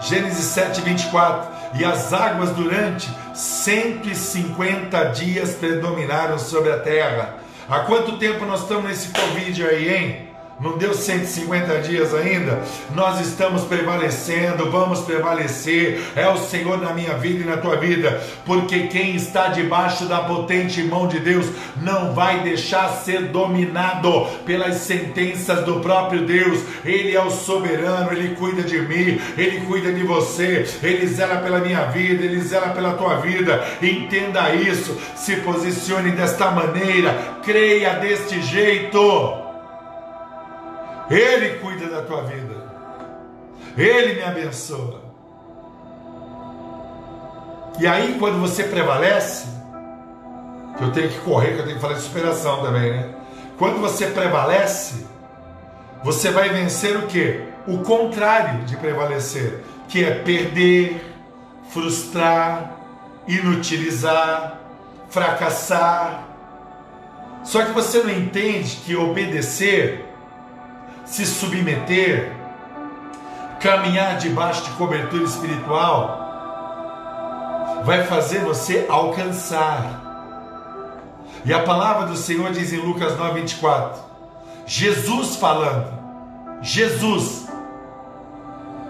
Gênesis 7, 24. E as águas durante 150 dias predominaram sobre a terra. Há quanto tempo nós estamos nesse Covid aí, hein? Não deu 150 dias ainda? Nós estamos prevalecendo, vamos prevalecer. É o Senhor na minha vida e na tua vida, porque quem está debaixo da potente mão de Deus não vai deixar ser dominado pelas sentenças do próprio Deus. Ele é o soberano, ele cuida de mim, ele cuida de você, ele zela pela minha vida, ele zela pela tua vida. Entenda isso, se posicione desta maneira, creia deste jeito. Ele cuida da tua vida. Ele me abençoa. E aí, quando você prevalece, que eu tenho que correr, que eu tenho que falar de superação também, né? Quando você prevalece, você vai vencer o que? O contrário de prevalecer, que é perder, frustrar, inutilizar, fracassar. Só que você não entende que obedecer se submeter, caminhar debaixo de cobertura espiritual, vai fazer você alcançar. E a palavra do Senhor diz em Lucas 9, 24: Jesus falando, Jesus,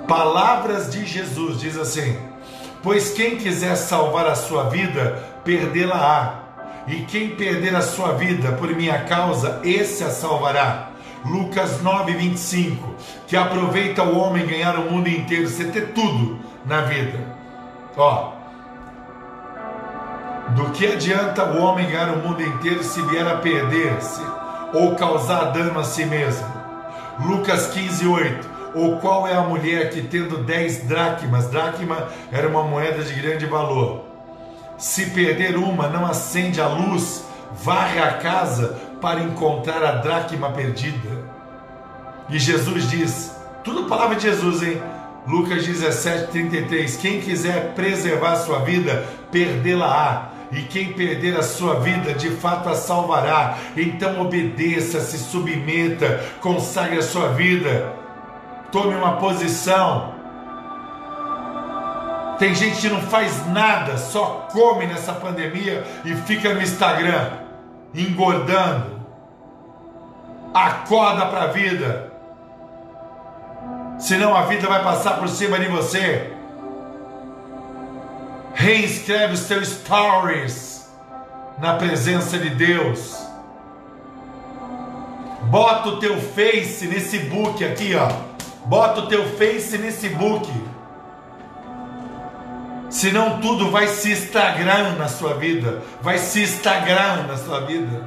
palavras de Jesus, diz assim: Pois quem quiser salvar a sua vida, perdê-la-á, e quem perder a sua vida por minha causa, esse a salvará. Lucas 9, 25. Que aproveita o homem ganhar o mundo inteiro, você ter tudo na vida. Ó. Do que adianta o homem ganhar o mundo inteiro se vier a perder-se ou causar dano a si mesmo? Lucas 15, 8. Ou qual é a mulher que, tendo 10 dracmas, dracma era uma moeda de grande valor, se perder uma, não acende a luz, varre a casa para encontrar a dracma perdida. E Jesus diz, tudo palavra de Jesus, hein? Lucas 17, 33. Quem quiser preservar a sua vida, perdê-la-á. E quem perder a sua vida, de fato a salvará. Então obedeça, se submeta, consagre a sua vida. Tome uma posição. Tem gente que não faz nada, só come nessa pandemia e fica no Instagram, engordando. Acorda para a vida senão a vida vai passar por cima de você. Reescreve os seus stories na presença de Deus. Bota o teu face nesse book aqui, ó. Bota o teu face nesse book. Senão tudo vai se Instagram na sua vida. Vai se Instagram na sua vida.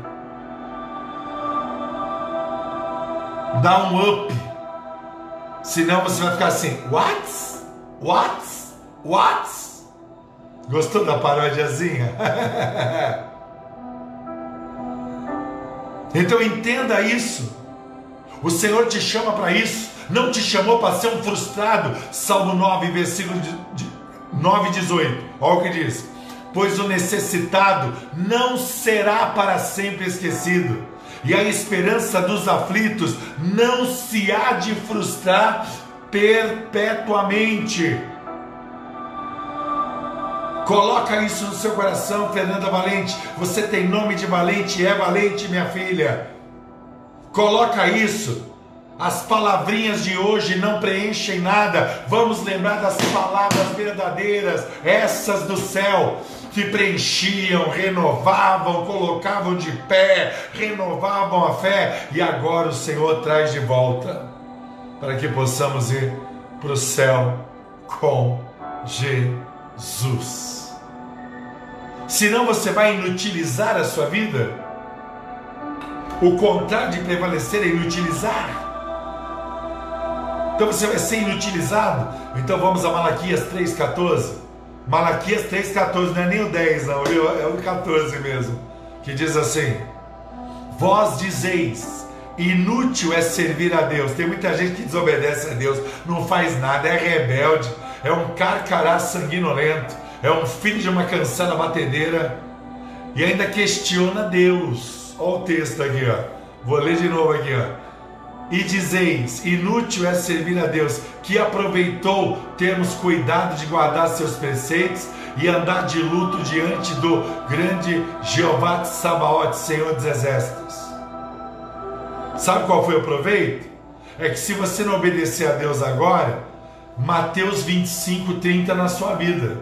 Dá um up Senão você vai ficar assim, what? What? What? Gostou da paródiazinha? então entenda isso. O Senhor te chama para isso. Não te chamou para ser um frustrado. Salmo 9, versículo 9, 18. Olha o que diz. Pois o necessitado não será para sempre esquecido e a esperança dos aflitos não se há de frustrar perpetuamente. Coloca isso no seu coração, Fernanda Valente. Você tem nome de valente, é valente, minha filha. Coloca isso. As palavrinhas de hoje não preenchem nada. Vamos lembrar das palavras verdadeiras, essas do céu que preenchiam, renovavam, colocavam de pé, renovavam a fé, e agora o Senhor traz de volta para que possamos ir para o céu com Jesus. Senão você vai inutilizar a sua vida. O contrário de prevalecer é inutilizar. Então você vai ser inutilizado. Então vamos a Malaquias 3,14. Malaquias 3,14, não é nem o 10, não, é o 14 mesmo, que diz assim: Vós dizeis, inútil é servir a Deus. Tem muita gente que desobedece a Deus, não faz nada, é rebelde, é um carcará sanguinolento, é um filho de uma cansada batedeira e ainda questiona Deus. Olha o texto aqui, ó. Vou ler de novo aqui, ó e dizeis: Inútil é servir a Deus, que aproveitou termos cuidado de guardar seus preceitos e andar de luto diante do grande Jeová Sabaote, Senhor dos Exércitos. Sabe qual foi o proveito? É que se você não obedecer a Deus agora, Mateus 25, 30 na sua vida.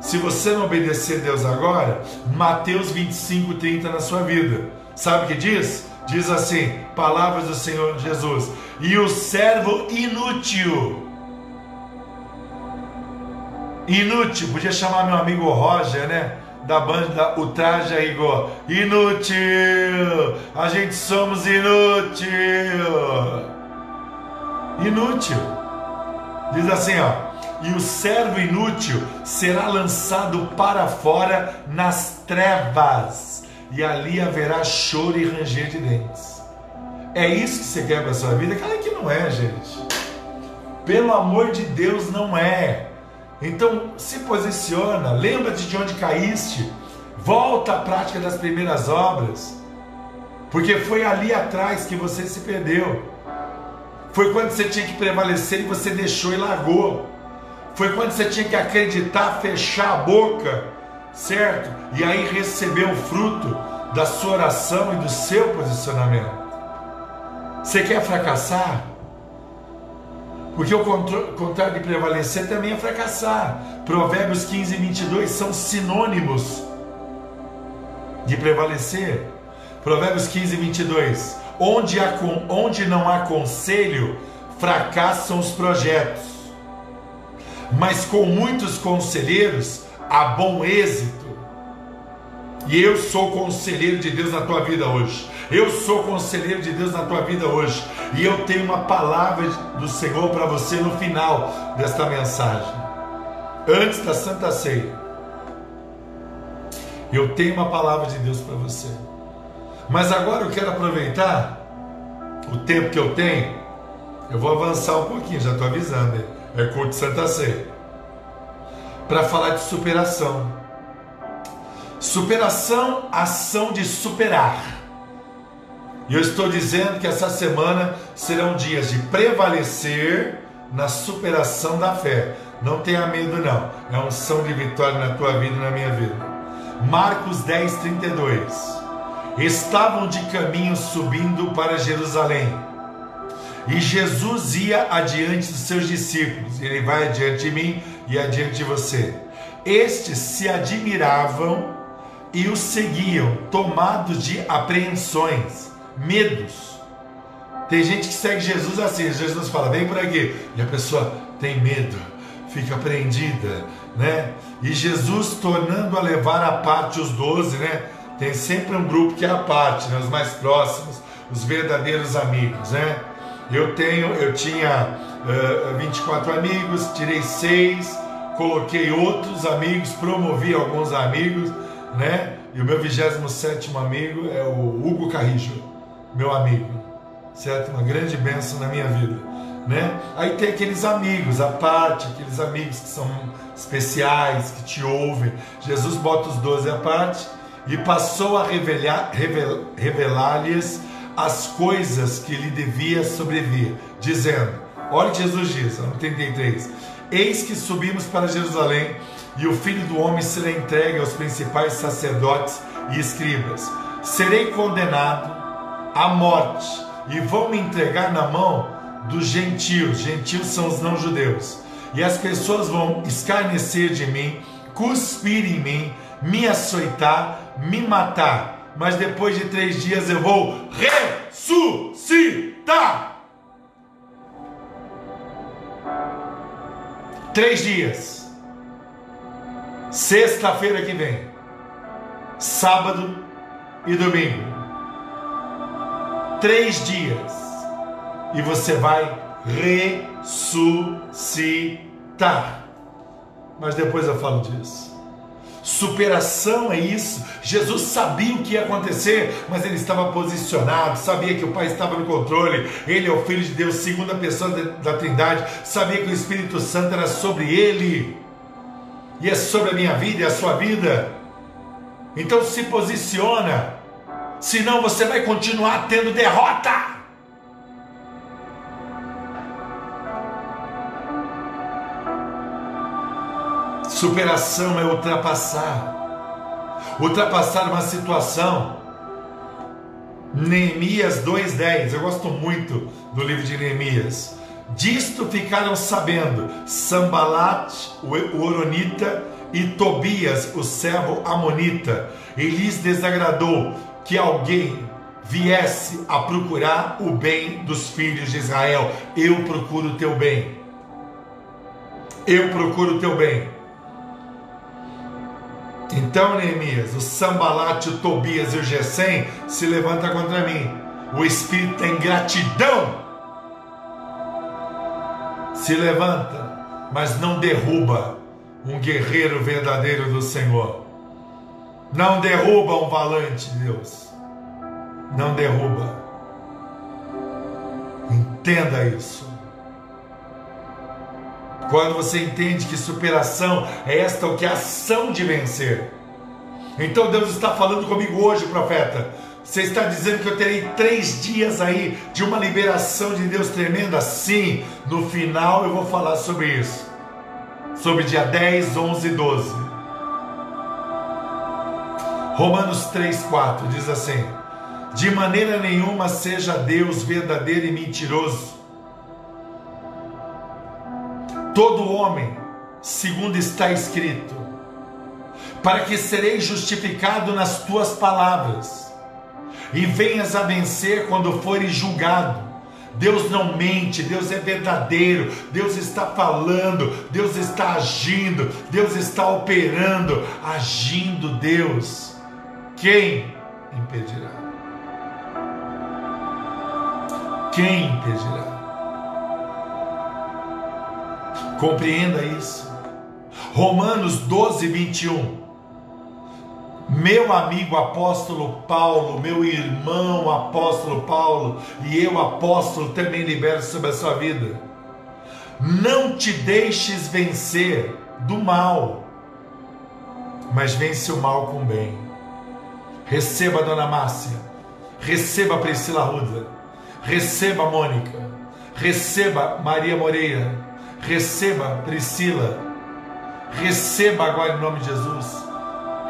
Se você não obedecer a Deus agora, Mateus 25, 30 na sua vida. Sabe o que diz? Diz assim: palavras do Senhor Jesus. E o servo inútil. Inútil, podia chamar meu amigo Roger, né? Da banda O Traje a Rigor. Inútil! A gente somos inútil! Inútil. Diz assim, ó. E o servo inútil será lançado para fora nas trevas, e ali haverá choro e ranger de dentes. É isso que você quer para a sua vida? Cara, que não é, gente. Pelo amor de Deus, não é. Então, se posiciona, lembra-te de onde caíste, volta à prática das primeiras obras, porque foi ali atrás que você se perdeu. Foi quando você tinha que prevalecer e você deixou e largou. Foi quando você tinha que acreditar, fechar a boca, certo? E aí receber o fruto da sua oração e do seu posicionamento. Você quer fracassar? Porque o contrário de prevalecer também é fracassar. Provérbios 15 e 22 são sinônimos de prevalecer. Provérbios 15 e 22. Onde, há, onde não há conselho, fracassam os projetos. Mas com muitos conselheiros há bom êxito. E eu sou conselheiro de Deus na tua vida hoje. Eu sou conselheiro de Deus na tua vida hoje. E eu tenho uma palavra do Senhor para você no final desta mensagem. Antes da Santa Ceia. Eu tenho uma palavra de Deus para você. Mas agora eu quero aproveitar o tempo que eu tenho. Eu vou avançar um pouquinho, já estou avisando. É curto Santa Ceia. Para falar de superação. Superação, ação de superar. E eu estou dizendo que essa semana serão dias de prevalecer na superação da fé. Não tenha medo, não. É um som de vitória na tua vida e na minha vida. Marcos 10, 32 estavam de caminho subindo para Jerusalém. E Jesus ia adiante dos seus discípulos, ele vai adiante de mim e adiante de você. Estes se admiravam e o seguiam, tomados de apreensões, medos. Tem gente que segue Jesus assim, Jesus fala, vem por aqui, e a pessoa tem medo, fica apreendida, né? E Jesus tornando a levar à parte os doze, né? tem sempre um grupo que é a parte, né? os mais próximos, os verdadeiros amigos, né? Eu tenho, eu tinha uh, eh, 24 amigos, tirei seis, coloquei outros amigos, promovi alguns amigos, né? E o meu 27 amigo é o Hugo Carrijo, meu amigo, certo? Uma grande bênção na minha vida, né? Aí tem aqueles amigos, a parte, aqueles amigos que são especiais, que te ouvem. Jesus bota os 12 à parte e passou a revelar-lhes as coisas que lhe devia sobrevir, dizendo: Olha o que Jesus diz, no 33: Eis que subimos para Jerusalém, e o filho do homem será entregue aos principais sacerdotes e escribas. Serei condenado à morte, e vão me entregar na mão dos gentios. Gentios são os não-judeus. E as pessoas vão escarnecer de mim, cuspir em mim, me açoitar me matar, mas depois de três dias eu vou ressuscitar. Três dias. Sexta-feira que vem, sábado e domingo. Três dias. E você vai ressuscitar. Mas depois eu falo disso. Superação é isso. Jesus sabia o que ia acontecer, mas ele estava posicionado, sabia que o Pai estava no controle. Ele é o Filho de Deus, segunda pessoa da Trindade, sabia que o Espírito Santo era sobre ele. E é sobre a minha vida e a sua vida. Então se posiciona, senão você vai continuar tendo derrota. Superação é ultrapassar. Ultrapassar uma situação Neemias 2,10. Eu gosto muito do livro de Neemias. Disto ficaram sabendo Sambalat, o Oronita, e Tobias, o servo Amonita, e lhes desagradou que alguém viesse a procurar o bem dos filhos de Israel. Eu procuro o teu bem. Eu procuro o teu bem. Então, Neemias, o Sambalate, o Tobias e o Gesem se levantam contra mim. O espírito tem gratidão. Se levanta, mas não derruba um guerreiro verdadeiro do Senhor. Não derruba um valente de Deus. Não derruba. Entenda isso. Quando você entende que superação é esta o que é ação de vencer. Então Deus está falando comigo hoje, profeta. Você está dizendo que eu terei três dias aí de uma liberação de Deus tremenda? Sim, no final eu vou falar sobre isso. Sobre dia 10, 11 e 12. Romanos 3, 4 diz assim: De maneira nenhuma seja Deus verdadeiro e mentiroso todo homem, segundo está escrito, para que serei justificado nas tuas palavras e venhas a vencer quando fores julgado. Deus não mente, Deus é verdadeiro, Deus está falando, Deus está agindo, Deus está operando, agindo Deus. Quem impedirá? Quem impedirá? Compreenda isso. Romanos 12, 21. Meu amigo apóstolo Paulo, meu irmão apóstolo Paulo, e eu apóstolo também libero sobre a sua vida. Não te deixes vencer do mal, mas vence o mal com bem. Receba a dona Márcia, receba a Priscila Ruda, receba a Mônica, receba Maria Moreira, Receba, Priscila. Receba agora em nome de Jesus.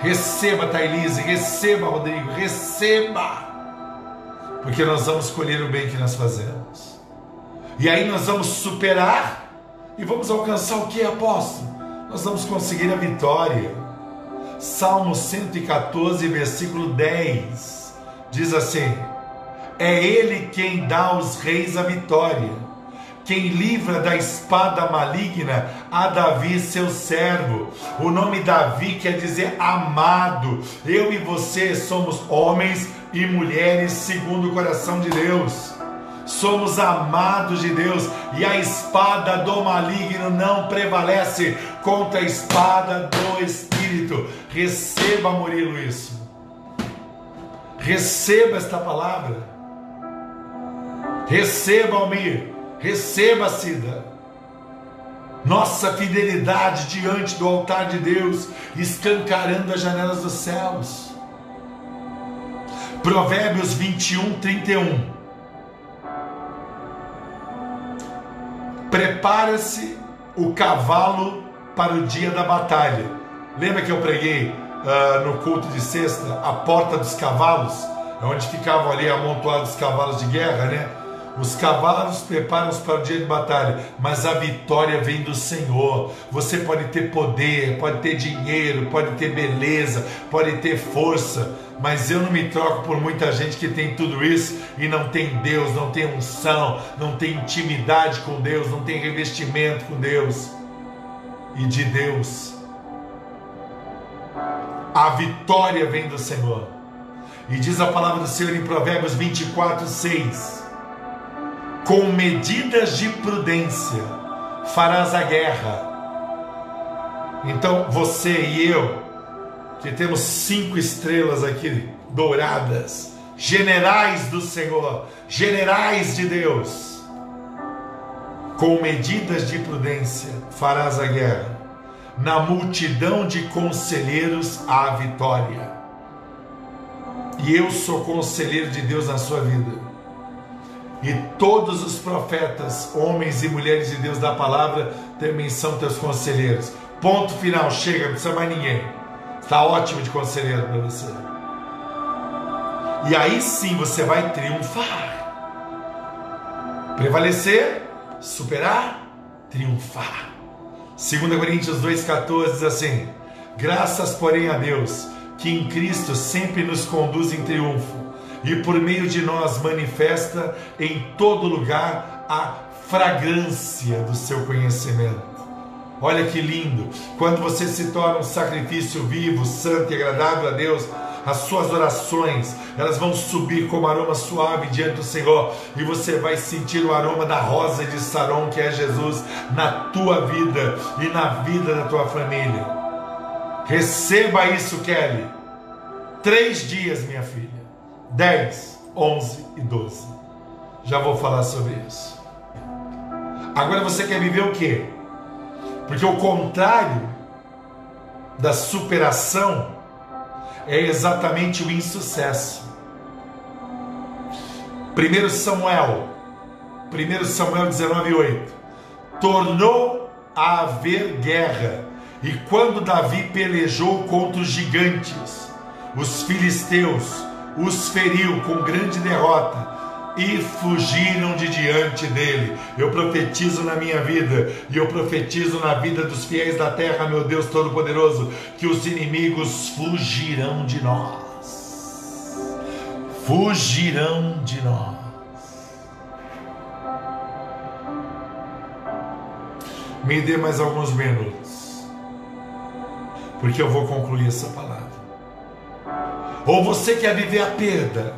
Receba, Thailise. Receba, Rodrigo. Receba. Porque nós vamos escolher o bem que nós fazemos. E aí nós vamos superar e vamos alcançar o que, apóstolo? Nós vamos conseguir a vitória. Salmo 114, versículo 10 diz assim: É Ele quem dá aos reis a vitória quem livra da espada maligna a Davi, seu servo. O nome Davi quer dizer amado. Eu e você somos homens e mulheres segundo o coração de Deus. Somos amados de Deus e a espada do maligno não prevalece contra a espada do Espírito. Receba, Murilo, isso. Receba esta palavra. Receba, Almir Receba, Cida, nossa fidelidade diante do altar de Deus, escancarando as janelas dos céus. Provérbios 21, 31. Prepara-se o cavalo para o dia da batalha. Lembra que eu preguei uh, no culto de sexta a porta dos cavalos, onde ficavam ali amontoados os cavalos de guerra, né? Os cavalos preparam-se para o dia de batalha, mas a vitória vem do Senhor. Você pode ter poder, pode ter dinheiro, pode ter beleza, pode ter força, mas eu não me troco por muita gente que tem tudo isso e não tem Deus, não tem unção, não tem intimidade com Deus, não tem revestimento com Deus e de Deus. A vitória vem do Senhor. E diz a palavra do Senhor em Provérbios 24, 6 com medidas de prudência farás a guerra. Então você e eu, que temos cinco estrelas aqui douradas, generais do Senhor, generais de Deus, com medidas de prudência farás a guerra. Na multidão de conselheiros há vitória. E eu sou conselheiro de Deus na sua vida e todos os profetas, homens e mulheres de Deus da palavra, também são teus conselheiros. Ponto final, chega, não precisa mais ninguém. Está ótimo de conselheiro para você. E aí sim você vai triunfar. Prevalecer, superar, triunfar. 2 Coríntios 2,14 diz assim: Graças, porém, a Deus, que em Cristo sempre nos conduz em triunfo e por meio de nós manifesta em todo lugar a fragrância do seu conhecimento. Olha que lindo! Quando você se torna um sacrifício vivo, santo e agradável a Deus, as suas orações, elas vão subir como aroma suave diante do Senhor, e você vai sentir o aroma da rosa de Saron, que é Jesus, na tua vida e na vida da tua família. Receba isso, Kelly. Três dias, minha filha. Dez, onze e doze. Já vou falar sobre isso. Agora você quer viver o quê? Porque o contrário da superação é exatamente o insucesso. 1 Samuel, 1 Samuel 19:8. Tornou a haver guerra, e quando Davi pelejou contra os gigantes, os filisteus os feriu com grande derrota e fugiram de diante dele. Eu profetizo na minha vida e eu profetizo na vida dos fiéis da terra, meu Deus Todo-Poderoso, que os inimigos fugirão de nós. Fugirão de nós. Me dê mais alguns minutos, porque eu vou concluir essa palavra. Ou você quer viver a perda?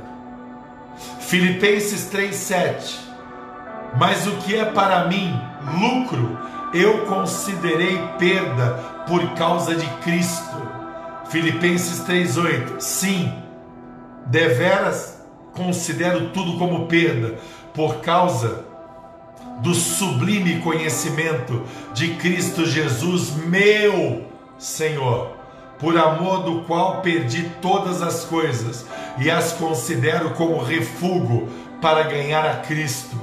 Filipenses 3:7. Mas o que é para mim lucro, eu considerei perda por causa de Cristo. Filipenses 3:8. Sim, deveras considero tudo como perda por causa do sublime conhecimento de Cristo Jesus, meu Senhor por amor do qual perdi todas as coisas e as considero como refúgio para ganhar a Cristo.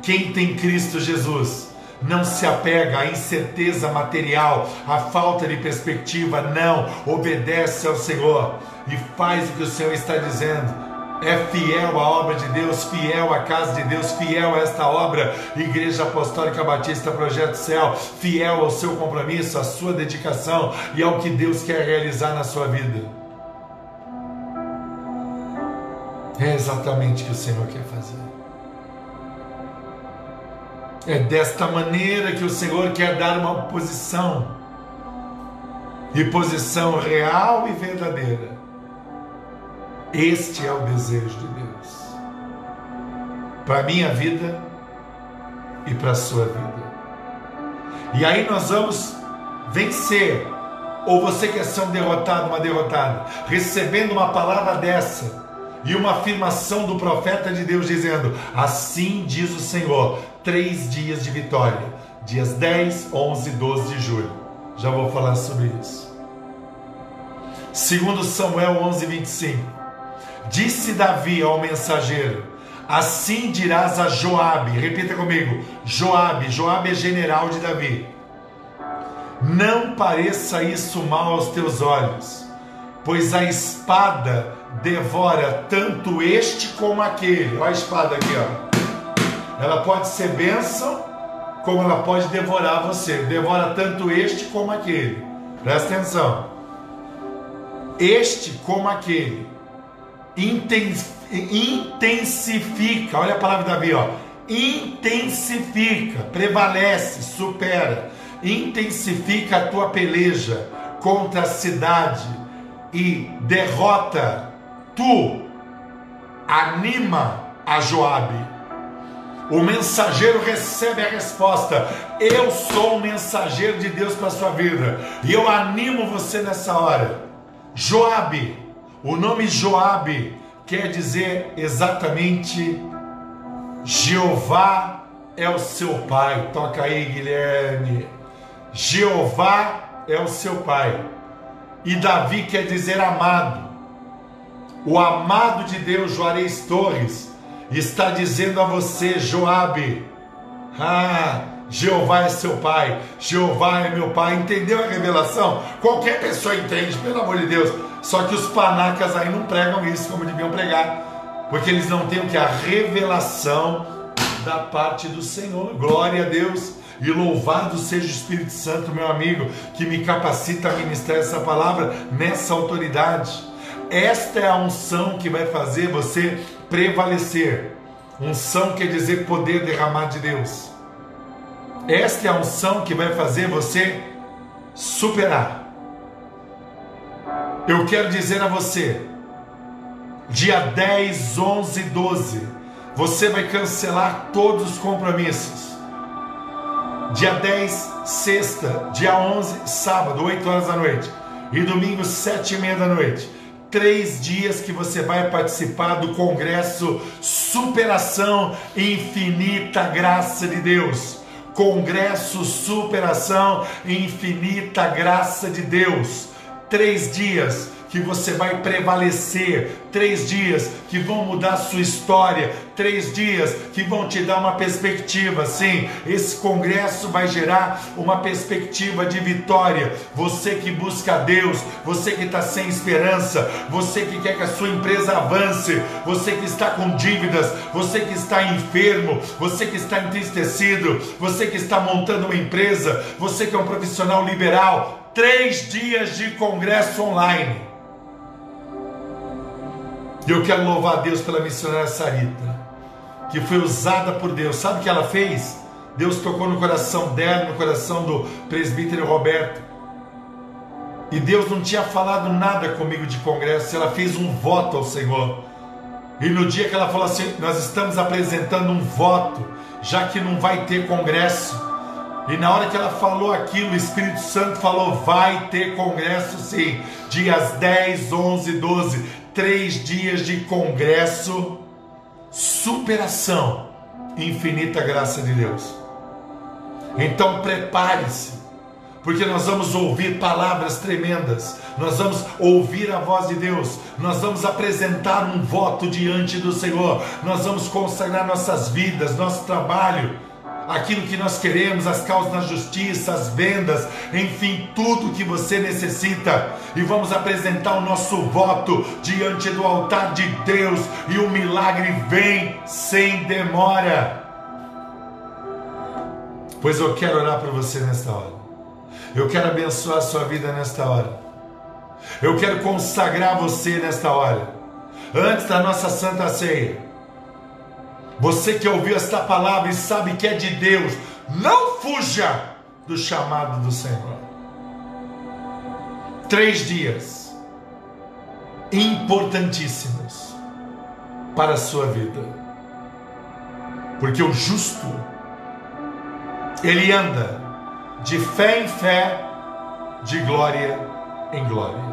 Quem tem Cristo Jesus não se apega à incerteza material, à falta de perspectiva, não, obedece ao Senhor e faz o que o Senhor está dizendo é fiel à obra de Deus, fiel à casa de Deus, fiel a esta obra, Igreja Apostólica Batista Projeto Céu, fiel ao seu compromisso, à sua dedicação e ao que Deus quer realizar na sua vida. É exatamente o que o Senhor quer fazer. É desta maneira que o Senhor quer dar uma posição, e posição real e verdadeira este é o desejo de Deus para a minha vida e para a sua vida. E aí nós vamos vencer. Ou você quer ser um derrotado, uma derrotada, recebendo uma palavra dessa e uma afirmação do profeta de Deus dizendo: Assim diz o Senhor, três dias de vitória, dias 10, 11 e 12 de julho. Já vou falar sobre isso. Segundo Samuel 11, 25. Disse Davi ao mensageiro: Assim dirás a Joabe, repita comigo, Joabe, Joabe é general de Davi. Não pareça isso mal aos teus olhos, pois a espada devora tanto este como aquele. Olha a espada aqui, ó. Ela pode ser bênção, como ela pode devorar você. Devora tanto este como aquele. Presta atenção. Este como aquele intensifica, olha a palavra de Davi, ó, intensifica, prevalece, supera, intensifica a tua peleja contra a cidade e derrota. Tu, anima a Joabe. O mensageiro recebe a resposta: Eu sou o mensageiro de Deus para a sua vida, e eu animo você nessa hora. Joabe, o nome Joabe quer dizer exatamente Jeová é o seu pai. Toca aí, Guilherme. Jeová é o seu pai. E Davi quer dizer amado. O amado de Deus, Juarez Torres, está dizendo a você, Joabe, ah, Jeová é seu pai, Jeová é meu pai. Entendeu a revelação? Qualquer pessoa entende, pelo amor de Deus. Só que os panacas aí não pregam isso como deviam pregar. Porque eles não têm o que? A revelação da parte do Senhor. Glória a Deus. E louvado seja o Espírito Santo, meu amigo, que me capacita a ministrar essa palavra nessa autoridade. Esta é a unção que vai fazer você prevalecer. Unção quer dizer poder derramado de Deus. Esta é a unção que vai fazer você superar. Eu quero dizer a você, dia 10, 11, 12, você vai cancelar todos os compromissos. Dia 10, sexta, dia 11, sábado, 8 horas da noite. E domingo, 7 e meia da noite três dias que você vai participar do congresso Superação Infinita Graça de Deus. Congresso Superação Infinita Graça de Deus. Três dias que você vai prevalecer, três dias que vão mudar sua história, três dias que vão te dar uma perspectiva. Sim, esse congresso vai gerar uma perspectiva de vitória. Você que busca Deus, você que está sem esperança, você que quer que a sua empresa avance, você que está com dívidas, você que está enfermo, você que está entristecido, você que está montando uma empresa, você que é um profissional liberal. Três dias de congresso online e eu quero louvar a Deus pela missionária Sarita, que foi usada por Deus. Sabe o que ela fez? Deus tocou no coração dela, no coração do presbítero Roberto. E Deus não tinha falado nada comigo de congresso, ela fez um voto ao Senhor. E no dia que ela falou assim: Nós estamos apresentando um voto, já que não vai ter congresso. E na hora que ela falou aquilo, o Espírito Santo falou: Vai ter congresso sim, dias 10, 11, 12 três dias de congresso, superação, infinita graça de Deus. Então prepare-se, porque nós vamos ouvir palavras tremendas, nós vamos ouvir a voz de Deus, nós vamos apresentar um voto diante do Senhor, nós vamos consagrar nossas vidas, nosso trabalho aquilo que nós queremos, as causas na justiça, as vendas, enfim, tudo que você necessita. E vamos apresentar o nosso voto diante do altar de Deus e o milagre vem sem demora. Pois eu quero orar para você nesta hora. Eu quero abençoar a sua vida nesta hora. Eu quero consagrar você nesta hora. Antes da nossa santa ceia. Você que ouviu esta palavra e sabe que é de Deus, não fuja do chamado do Senhor. Três dias importantíssimos para a sua vida, porque o justo ele anda de fé em fé, de glória em glória.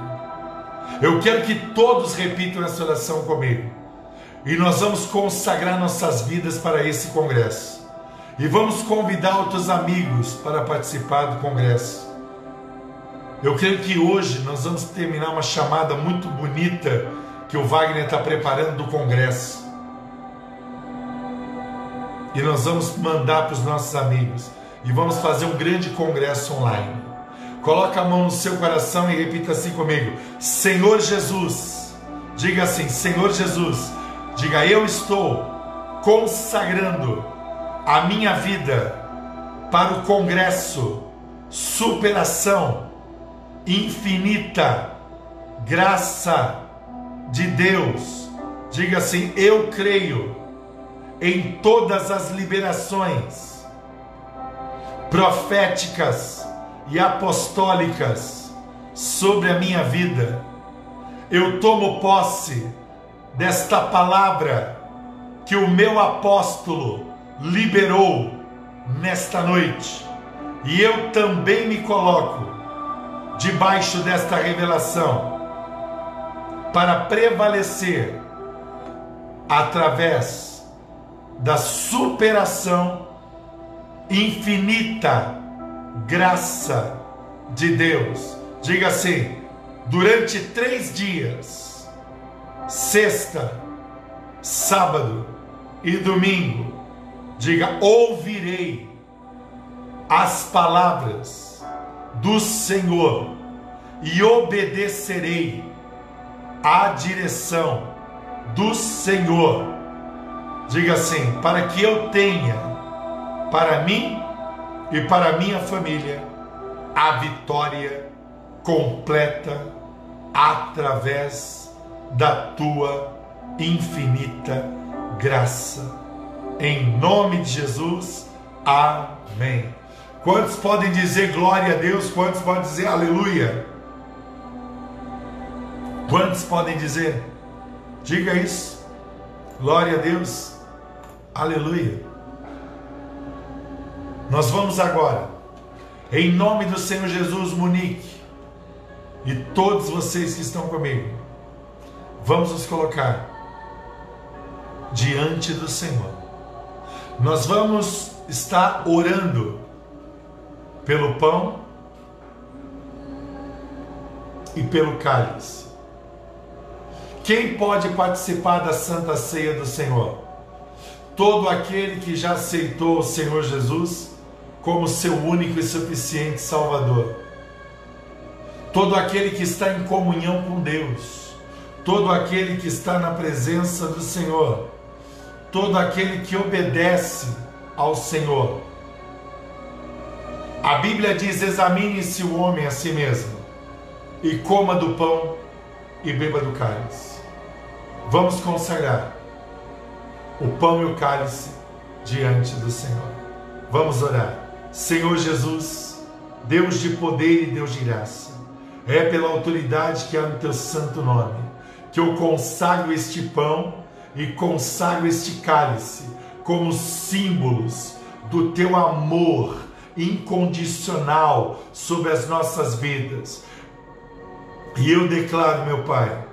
Eu quero que todos repitam essa oração comigo. E nós vamos consagrar nossas vidas para esse congresso. E vamos convidar outros amigos para participar do congresso. Eu creio que hoje nós vamos terminar uma chamada muito bonita que o Wagner está preparando do congresso. E nós vamos mandar para os nossos amigos. E vamos fazer um grande congresso online. Coloca a mão no seu coração e repita assim comigo: Senhor Jesus. Diga assim: Senhor Jesus Diga: Eu estou consagrando a minha vida para o congresso, superação, infinita, graça de Deus. Diga assim: Eu creio em todas as liberações proféticas e apostólicas sobre a minha vida. Eu tomo posse desta palavra que o meu apóstolo liberou nesta noite. E eu também me coloco debaixo desta revelação para prevalecer através da superação infinita graça de Deus. Diga assim: durante três dias sexta, sábado e domingo, diga: ouvirei as palavras do Senhor e obedecerei à direção do Senhor. Diga assim: para que eu tenha para mim e para minha família a vitória completa através da tua infinita graça. Em nome de Jesus, amém. Quantos podem dizer glória a Deus? Quantos podem dizer aleluia? Quantos podem dizer? Diga isso. Glória a Deus. Aleluia. Nós vamos agora, em nome do Senhor Jesus, Monique, e todos vocês que estão comigo, vamos nos colocar diante do Senhor. Nós vamos estar orando pelo pão e pelo cálice. Quem pode participar da Santa Ceia do Senhor? Todo aquele que já aceitou o Senhor Jesus como seu único e suficiente Salvador. Todo aquele que está em comunhão com Deus. Todo aquele que está na presença do Senhor. Todo aquele que obedece ao Senhor a Bíblia diz: examine-se o homem a si mesmo, e coma do pão e beba do cálice. Vamos consagrar o pão e o cálice diante do Senhor. Vamos orar. Senhor Jesus, Deus de poder e Deus de graça, é pela autoridade que há no teu santo nome que eu consagro este pão e consagro este cálice como símbolos do teu amor incondicional sobre as nossas vidas. E eu declaro, meu Pai,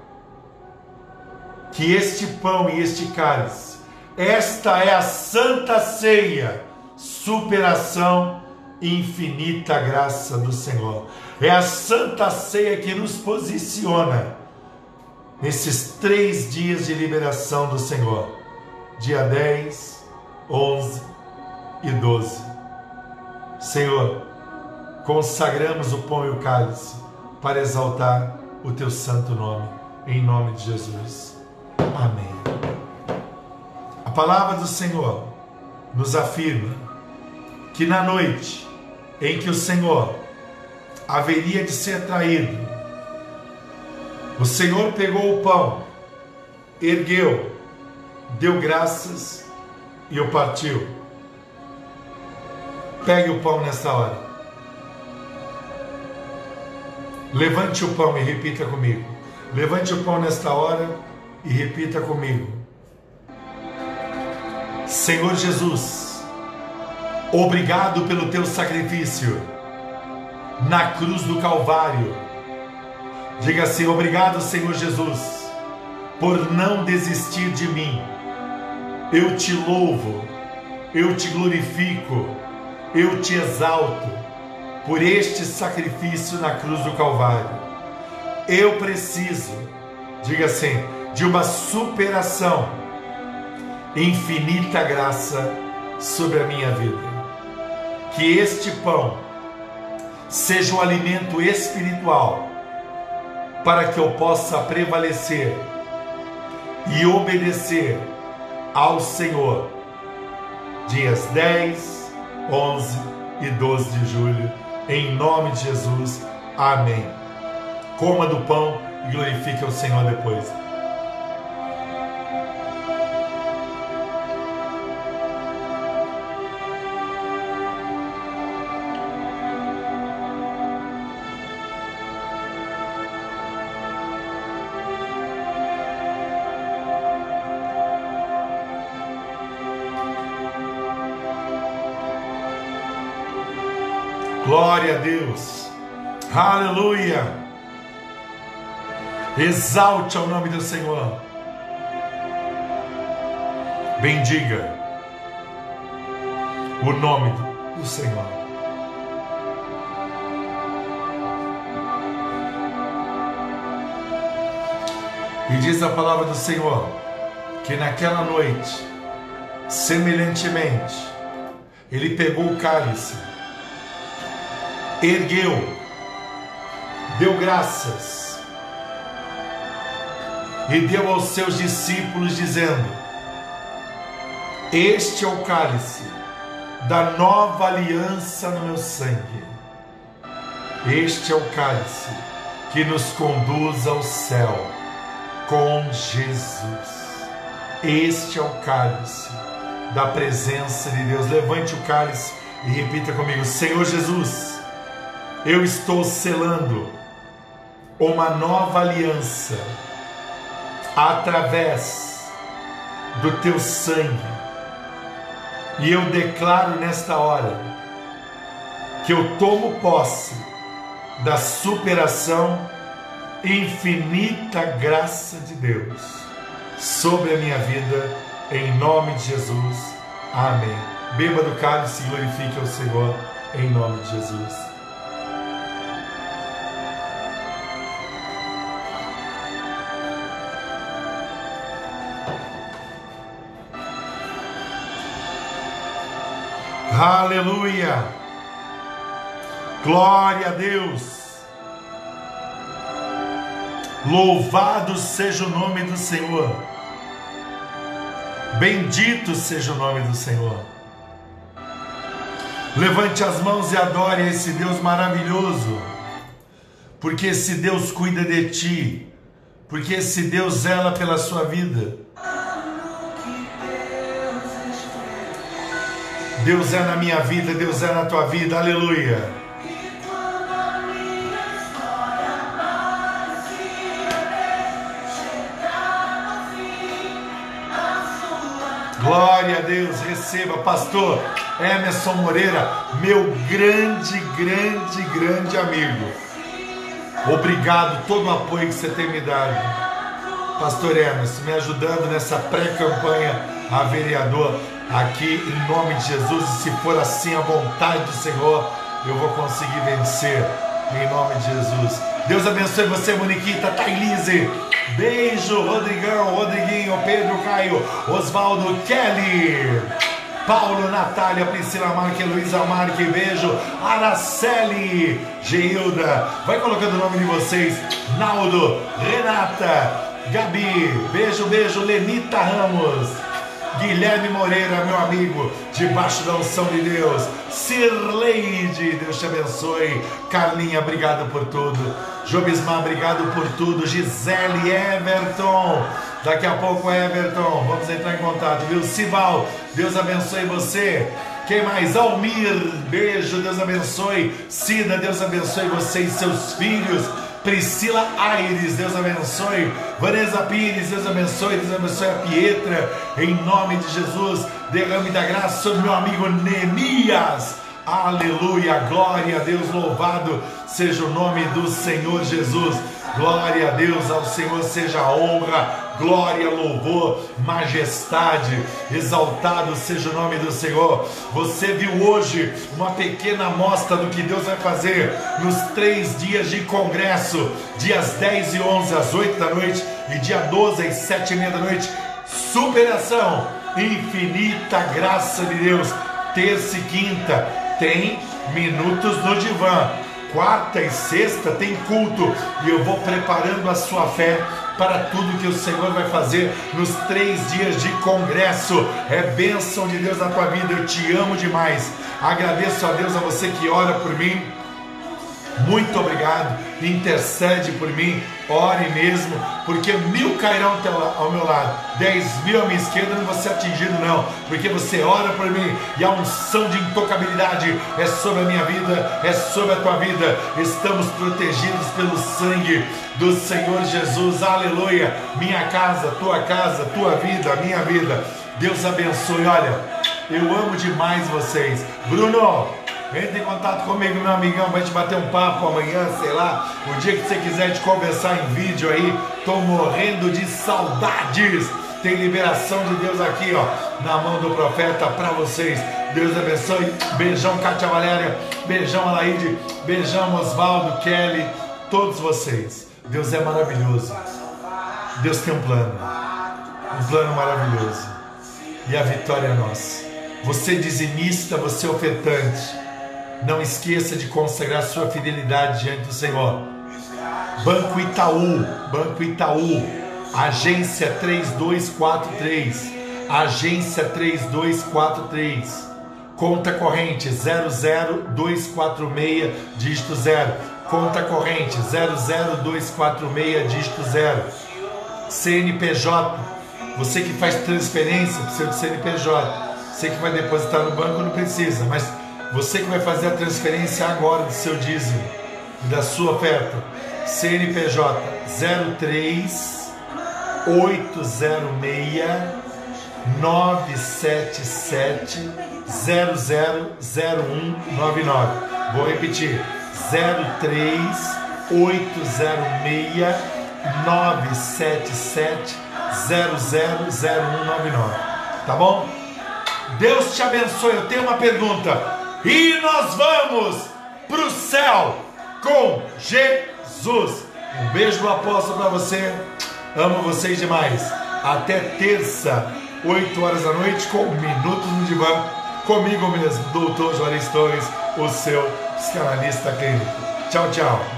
que este pão e este cálice, esta é a santa ceia, superação infinita graça do Senhor. É a santa ceia que nos posiciona nesses três dias de liberação do Senhor, dia 10, 11 e 12. Senhor, consagramos o pão e o cálice para exaltar o teu santo nome, em nome de Jesus. Amém. A palavra do Senhor nos afirma que na noite em que o Senhor haveria de ser traído, o Senhor pegou o pão, ergueu, deu graças e o partiu Pegue o pão nessa hora. Levante o pão e repita comigo. Levante o pão nesta hora e repita comigo. Senhor Jesus, obrigado pelo teu sacrifício na cruz do Calvário. Diga assim: obrigado, Senhor Jesus, por não desistir de mim. Eu te louvo, eu te glorifico eu te exalto por este sacrifício na cruz do Calvário. Eu preciso, diga assim, de uma superação, infinita graça sobre a minha vida. Que este pão seja um alimento espiritual para que eu possa prevalecer e obedecer ao Senhor. Dias 10, 11 e 12 de julho, em nome de Jesus. Amém. Coma do pão e glorifique o Senhor depois. Glória a Deus. Aleluia. Exalte ao nome do Senhor. Bendiga o nome do Senhor. E diz a palavra do Senhor que naquela noite, semelhantemente, ele pegou o cálice ergueu, deu graças e deu aos seus discípulos, dizendo: Este é o cálice da nova aliança no meu sangue. Este é o cálice que nos conduz ao céu com Jesus. Este é o cálice da presença de Deus. Levante o cálice e repita comigo: Senhor Jesus, eu estou selando uma nova aliança através do teu sangue. E eu declaro nesta hora que eu tomo posse da superação infinita graça de Deus sobre a minha vida, em nome de Jesus. Amém. Beba do cálice e glorifique ao Senhor, em nome de Jesus. Aleluia! Glória a Deus! Louvado seja o nome do Senhor. Bendito seja o nome do Senhor. Levante as mãos e adore esse Deus maravilhoso, porque esse Deus cuida de ti, porque esse Deus zela pela sua vida. Deus é na minha vida, Deus é na tua vida, aleluia. Glória a Deus, receba, pastor Emerson Moreira, meu grande, grande, grande amigo. Obrigado todo o apoio que você tem me dado. Pastor Emerson, me ajudando nessa pré-campanha a vereador aqui em nome de Jesus. E se for assim a vontade do Senhor, eu vou conseguir vencer em nome de Jesus. Deus abençoe você, Moniquita, Thailise. Beijo, Rodrigão, Rodriguinho, Pedro Caio, Oswaldo Kelly. Paulo, Natália, Priscila Marque, Luísa Marque, beijo. Araceli, Geilda, vai colocando o nome de vocês. Naldo, Renata, Gabi, beijo, beijo. Lenita Ramos, Guilherme Moreira, meu amigo, debaixo da unção de Deus. Sirleide, Deus te abençoe. Carlinha, obrigado por tudo. Jobismar, obrigado por tudo. Gisele Everton, daqui a pouco Everton, vamos entrar em contato, viu? Sival, Deus abençoe você. Quem mais? Almir, beijo, Deus abençoe. Cida, Deus abençoe você e seus filhos. Priscila Aires, Deus abençoe. Vanessa Pires, Deus abençoe. Deus abençoe a Pietra. Em nome de Jesus, derrame da graça sobre meu amigo Neemias. Aleluia, glória a Deus, louvado seja o nome do Senhor Jesus. Glória a Deus, ao Senhor seja a honra, glória, louvor, majestade, exaltado seja o nome do Senhor. Você viu hoje uma pequena amostra do que Deus vai fazer nos três dias de congresso, dias 10 e 11 às 8 da noite e dia 12 às 7 e meia da noite. Superação, infinita graça de Deus, terça e quinta, tem minutos no divã quarta e sexta tem culto e eu vou preparando a sua fé para tudo que o Senhor vai fazer nos três dias de congresso. É bênção de Deus na tua vida, eu te amo demais. Agradeço a Deus a você que ora por mim muito obrigado, intercede por mim, ore mesmo, porque mil cairão ao meu lado, dez mil à minha esquerda, não vou ser atingido, não, porque você ora por mim e a unção de intocabilidade é sobre a minha vida, é sobre a tua vida. Estamos protegidos pelo sangue do Senhor Jesus, aleluia. Minha casa, tua casa, tua vida, minha vida. Deus abençoe. Olha, eu amo demais vocês. Bruno, entre em contato comigo, meu amigão, pra gente bater um papo amanhã, sei lá, o dia que você quiser de conversar em vídeo aí. Tô morrendo de saudades. Tem liberação de Deus aqui, ó, na mão do profeta para vocês. Deus abençoe. Beijão, Kátia Valéria. Beijão, Alaide. Beijão, Oswaldo, Kelly. Todos vocês. Deus é maravilhoso. Deus tem um plano. Um plano maravilhoso. E a vitória é nossa. Você dizimista, você ofertante não esqueça de consagrar sua fidelidade diante do Senhor. Banco Itaú, Banco Itaú, Agência 3243. Agência 3243. Conta corrente 00246, dígito 0. Conta corrente 00246, dígito 0. CNPJ. Você que faz transferência, precisa de CNPJ. Você que vai depositar no banco não precisa, mas você que vai fazer a transferência agora do seu dízimo e da sua oferta. CNPJ 03 806 977 000199. Vou repetir: 03 806 977 000199. Tá bom? Deus te abençoe. Eu tenho uma pergunta. E nós vamos para o céu com Jesus. Um beijo do apóstolo para você. Amo vocês demais. Até terça, 8 horas da noite, com Minutos no Divã. Comigo mesmo, doutor Juarez Torres, o seu psicanalista clínico. Tchau, tchau.